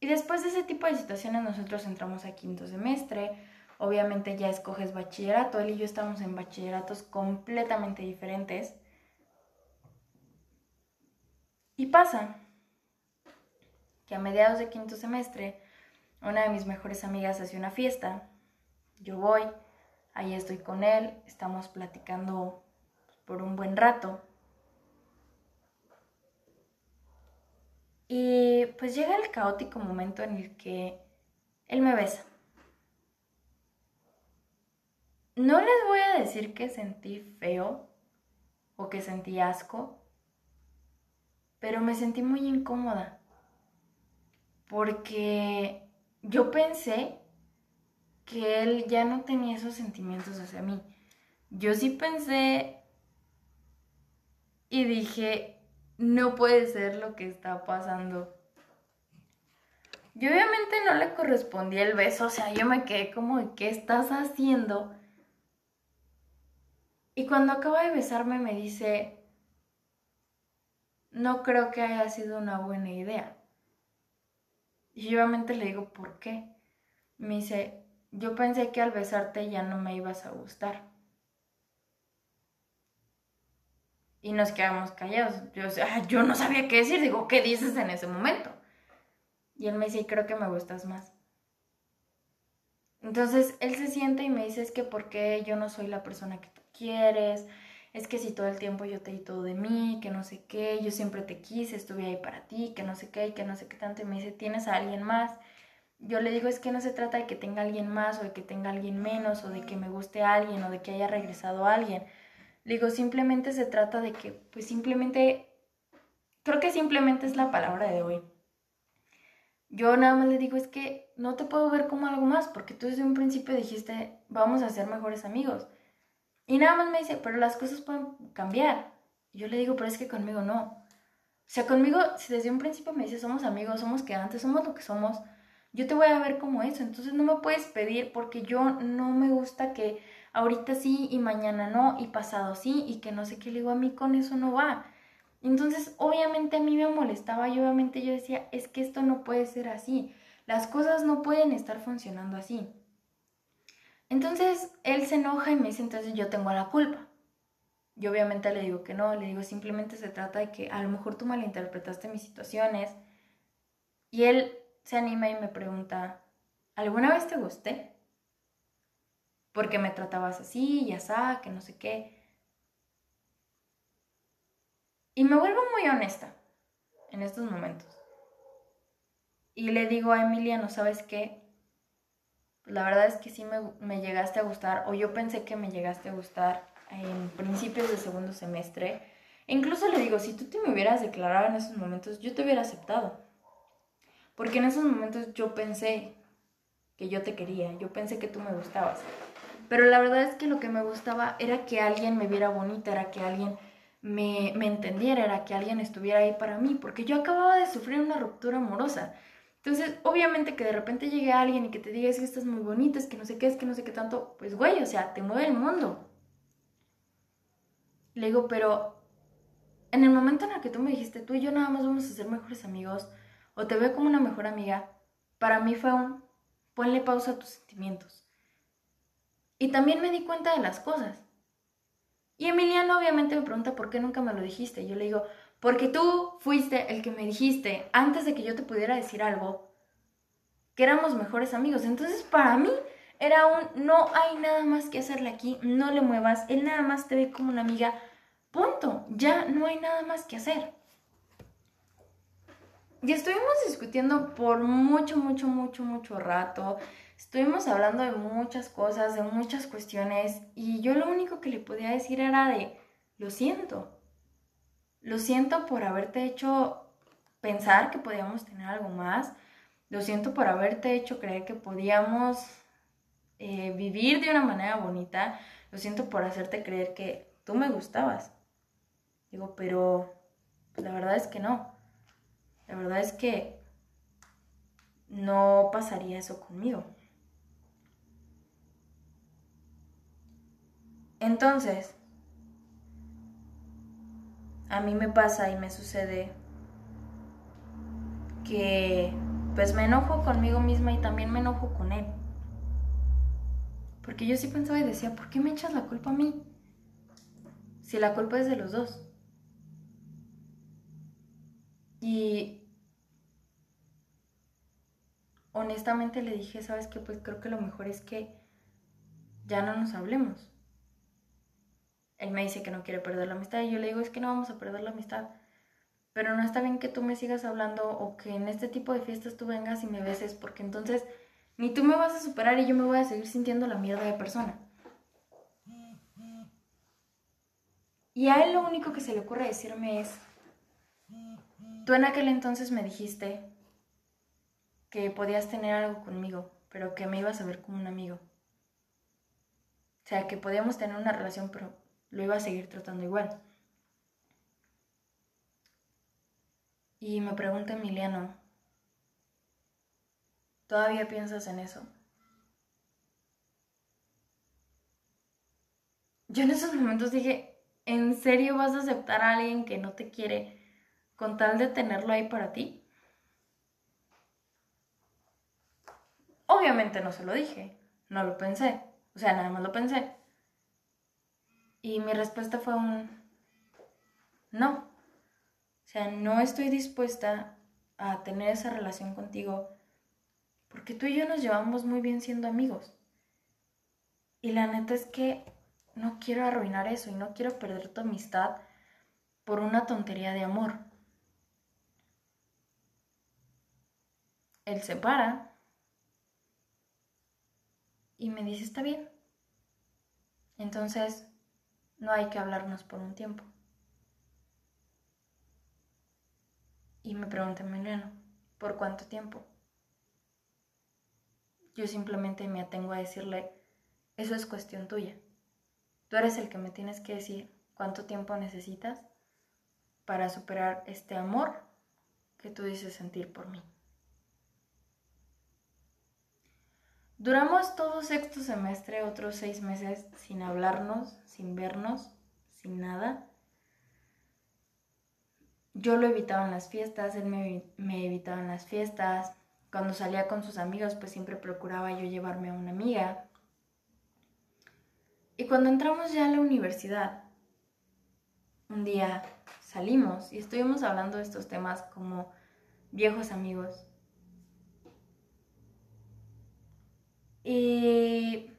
Y después de ese tipo de situaciones nosotros entramos a quinto semestre, obviamente ya escoges bachillerato, él y yo estamos en bachilleratos completamente diferentes. Y pasa que a mediados de quinto semestre una de mis mejores amigas hace una fiesta, yo voy, ahí estoy con él, estamos platicando por un buen rato. Y pues llega el caótico momento en el que él me besa. No les voy a decir que sentí feo o que sentí asco, pero me sentí muy incómoda porque yo pensé que él ya no tenía esos sentimientos hacia mí. Yo sí pensé y dije, no puede ser lo que está pasando. Yo obviamente no le correspondí el beso, o sea, yo me quedé como ¿qué estás haciendo? Y cuando acaba de besarme me dice, no creo que haya sido una buena idea. Y obviamente le digo, ¿por qué? Me dice, yo pensé que al besarte ya no me ibas a gustar. Y nos quedamos callados. Yo, yo no sabía qué decir. Digo, ¿qué dices en ese momento? Y él me dice, creo que me gustas más. Entonces él se siente y me dice, es que ¿por qué yo no soy la persona que tú quieres? Es que si todo el tiempo yo te di todo de mí, que no sé qué, yo siempre te quise, estuve ahí para ti, que no sé qué, y que no sé qué tanto, y me dice, ¿tienes a alguien más? Yo le digo, es que no se trata de que tenga alguien más, o de que tenga alguien menos, o de que me guste alguien, o de que haya regresado alguien. Le digo, simplemente se trata de que, pues simplemente, creo que simplemente es la palabra de hoy. Yo nada más le digo, es que no te puedo ver como algo más, porque tú desde un principio dijiste, vamos a ser mejores amigos. Y nada más me dice, pero las cosas pueden cambiar. Y yo le digo, pero es que conmigo no. O sea, conmigo, si desde un principio me dice, somos amigos, somos que antes, somos lo que somos, yo te voy a ver como eso. Entonces no me puedes pedir porque yo no me gusta que ahorita sí y mañana no y pasado sí y que no sé qué le digo a mí con eso no va. Entonces, obviamente a mí me molestaba y obviamente yo decía, es que esto no puede ser así. Las cosas no pueden estar funcionando así. Entonces él se enoja y me dice, entonces yo tengo la culpa. Yo obviamente le digo que no, le digo simplemente se trata de que a lo mejor tú malinterpretaste mis situaciones. Y él se anima y me pregunta, ¿alguna vez te gusté? Porque me tratabas así y así, que no sé qué. Y me vuelvo muy honesta en estos momentos. Y le digo a Emilia, ¿no sabes qué? La verdad es que sí me, llegaste a gustar, o yo pensé que me llegaste a gustar en principios del segundo semestre. Incluso le digo, si tú te me hubieras declarado en esos momentos, yo te hubiera aceptado. Porque en esos momentos yo pensé que yo te quería, yo pensé que tú me gustabas. Pero la verdad es que lo que me gustaba era que alguien me viera bonita, era que alguien me, me entendiera, era que alguien estuviera ahí para mí, porque yo acababa de sufrir una ruptura amorosa. Entonces, obviamente que de repente llegue alguien y que te diga es que estás muy bonita, es que no sé qué, es que no sé qué tanto, pues güey, o sea, te mueve el mundo. Le digo, pero en el momento en el que tú me dijiste, tú y yo nada más vamos a ser mejores amigos, o te veo como una mejor amiga, para mí fue un ponle pausa a tus sentimientos. Y también me di cuenta de las cosas. Y Emiliano obviamente me pregunta por qué nunca me lo dijiste. Yo le digo, porque tú fuiste el que me dijiste antes de que yo te pudiera decir algo, que éramos mejores amigos. Entonces para mí era un, no hay nada más que hacerle aquí, no le muevas, él nada más te ve como una amiga, punto, ya no hay nada más que hacer. Y estuvimos discutiendo por mucho, mucho, mucho, mucho rato. Estuvimos hablando de muchas cosas, de muchas cuestiones, y yo lo único que le podía decir era de, lo siento. Lo siento por haberte hecho pensar que podíamos tener algo más. Lo siento por haberte hecho creer que podíamos eh, vivir de una manera bonita. Lo siento por hacerte creer que tú me gustabas. Digo, pero la verdad es que no. La verdad es que no pasaría eso conmigo. Entonces, a mí me pasa y me sucede que pues me enojo conmigo misma y también me enojo con él. Porque yo sí pensaba y decía, ¿por qué me echas la culpa a mí? Si la culpa es de los dos. Y honestamente le dije, ¿sabes qué? Pues creo que lo mejor es que ya no nos hablemos. Él me dice que no quiere perder la amistad y yo le digo, es que no vamos a perder la amistad. Pero no está bien que tú me sigas hablando o que en este tipo de fiestas tú vengas y me beses porque entonces ni tú me vas a superar y yo me voy a seguir sintiendo la mierda de persona. Y a él lo único que se le ocurre decirme es, Tú en aquel entonces me dijiste que podías tener algo conmigo, pero que me ibas a ver como un amigo. O sea, que podíamos tener una relación, pero lo iba a seguir tratando igual. Y me pregunta Emiliano, ¿todavía piensas en eso? Yo en esos momentos dije, ¿en serio vas a aceptar a alguien que no te quiere? con tal de tenerlo ahí para ti? Obviamente no se lo dije, no lo pensé, o sea, nada más lo pensé. Y mi respuesta fue un no. O sea, no estoy dispuesta a tener esa relación contigo porque tú y yo nos llevamos muy bien siendo amigos. Y la neta es que no quiero arruinar eso y no quiero perder tu amistad por una tontería de amor. Él se para y me dice, está bien. Entonces, no hay que hablarnos por un tiempo. Y me pregunta Emiliano, ¿por cuánto tiempo? Yo simplemente me atengo a decirle, eso es cuestión tuya. Tú eres el que me tienes que decir cuánto tiempo necesitas para superar este amor que tú dices sentir por mí. Duramos todo sexto semestre, otros seis meses sin hablarnos, sin vernos, sin nada. Yo lo evitaba en las fiestas, él me, evitaba en las fiestas. Cuando salía con sus amigos, pues siempre procuraba yo llevarme a una amiga. Y cuando entramos ya a la universidad, un día salimos y estuvimos hablando de estos temas como viejos amigos. Y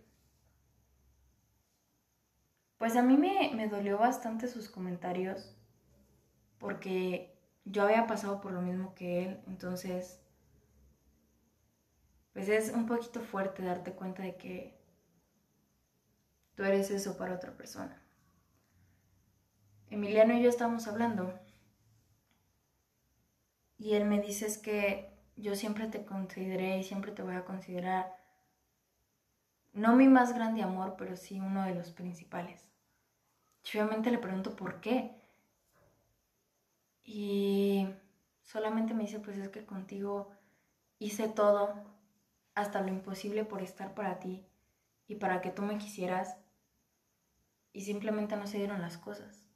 pues a mí me, dolió bastante sus comentarios porque yo había pasado por lo mismo que él, entonces pues es un poquito fuerte darte cuenta de que tú eres eso para otra persona. Emiliano y yo estamos hablando y él me dice es que yo siempre te consideré y siempre te voy a considerar no mi más grande amor, pero sí uno de los principales. Obviamente le pregunto por qué. Y solamente me dice, pues es que contigo hice todo, hasta lo imposible por estar para ti y para que tú me quisieras. Y simplemente no se dieron las cosas.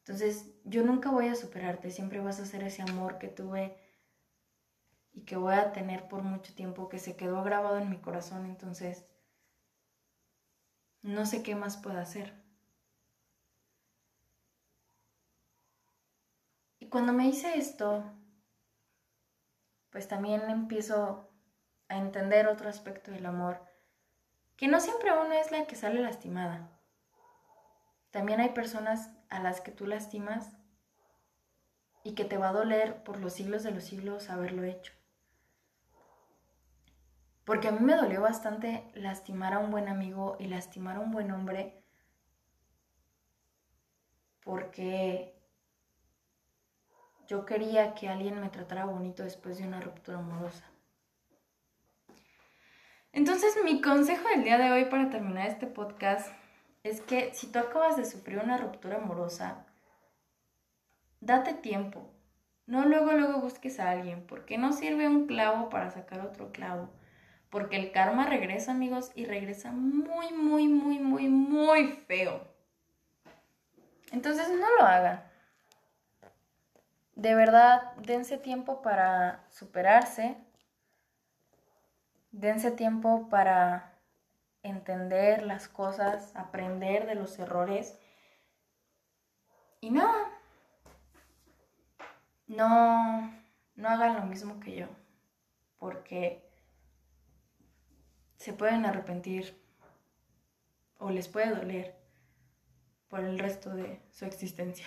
Entonces, yo nunca voy a superarte, siempre vas a ser ese amor que tuve y que voy a tener por mucho tiempo, que se quedó grabado en mi corazón. Entonces, no sé qué más puedo hacer. Y cuando me hice esto, pues también empiezo a entender otro aspecto del amor, que no siempre uno es la que sale lastimada. También hay personas a las que tú lastimas y que te va a doler por los siglos de los siglos haberlo hecho. Porque a mí me dolió bastante lastimar a un buen amigo y lastimar a un buen hombre. Porque yo quería que alguien me tratara bonito después de una ruptura amorosa. Entonces mi consejo del día de hoy para terminar este podcast es que si tú acabas de sufrir una ruptura amorosa, date tiempo. No luego luego busques a alguien, porque no sirve un clavo para sacar otro clavo. Porque el karma regresa, amigos, y regresa muy, muy, muy, muy, muy feo. Entonces no lo hagan. De verdad, dense tiempo para superarse. Dense tiempo para entender las cosas, aprender de los errores. Y no, no, no hagan lo mismo que yo. Porque se pueden arrepentir o les puede doler por el resto de su existencia.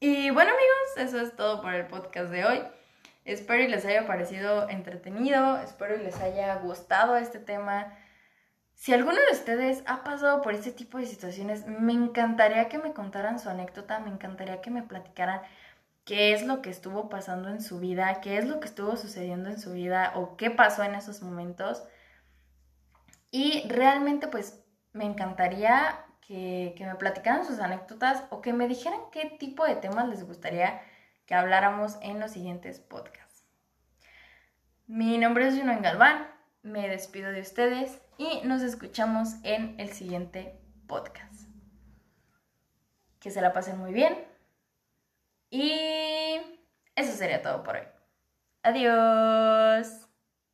Y bueno amigos, eso es todo por el podcast de hoy. Espero y les haya parecido entretenido, espero y les haya gustado este tema. Si alguno de ustedes ha pasado por este tipo de situaciones, me encantaría que me contaran su anécdota, me encantaría que me platicaran qué es lo que estuvo pasando en su vida, qué es lo que estuvo sucediendo en su vida o qué pasó en esos momentos. Y realmente pues me encantaría que, me platicaran sus anécdotas o que me dijeran qué tipo de temas les gustaría que habláramos en los siguientes podcasts. Mi nombre es Juno Galván, me despido de ustedes y nos escuchamos en el siguiente podcast. Que se la pasen muy bien. Y eso sería todo por hoy. Adiós.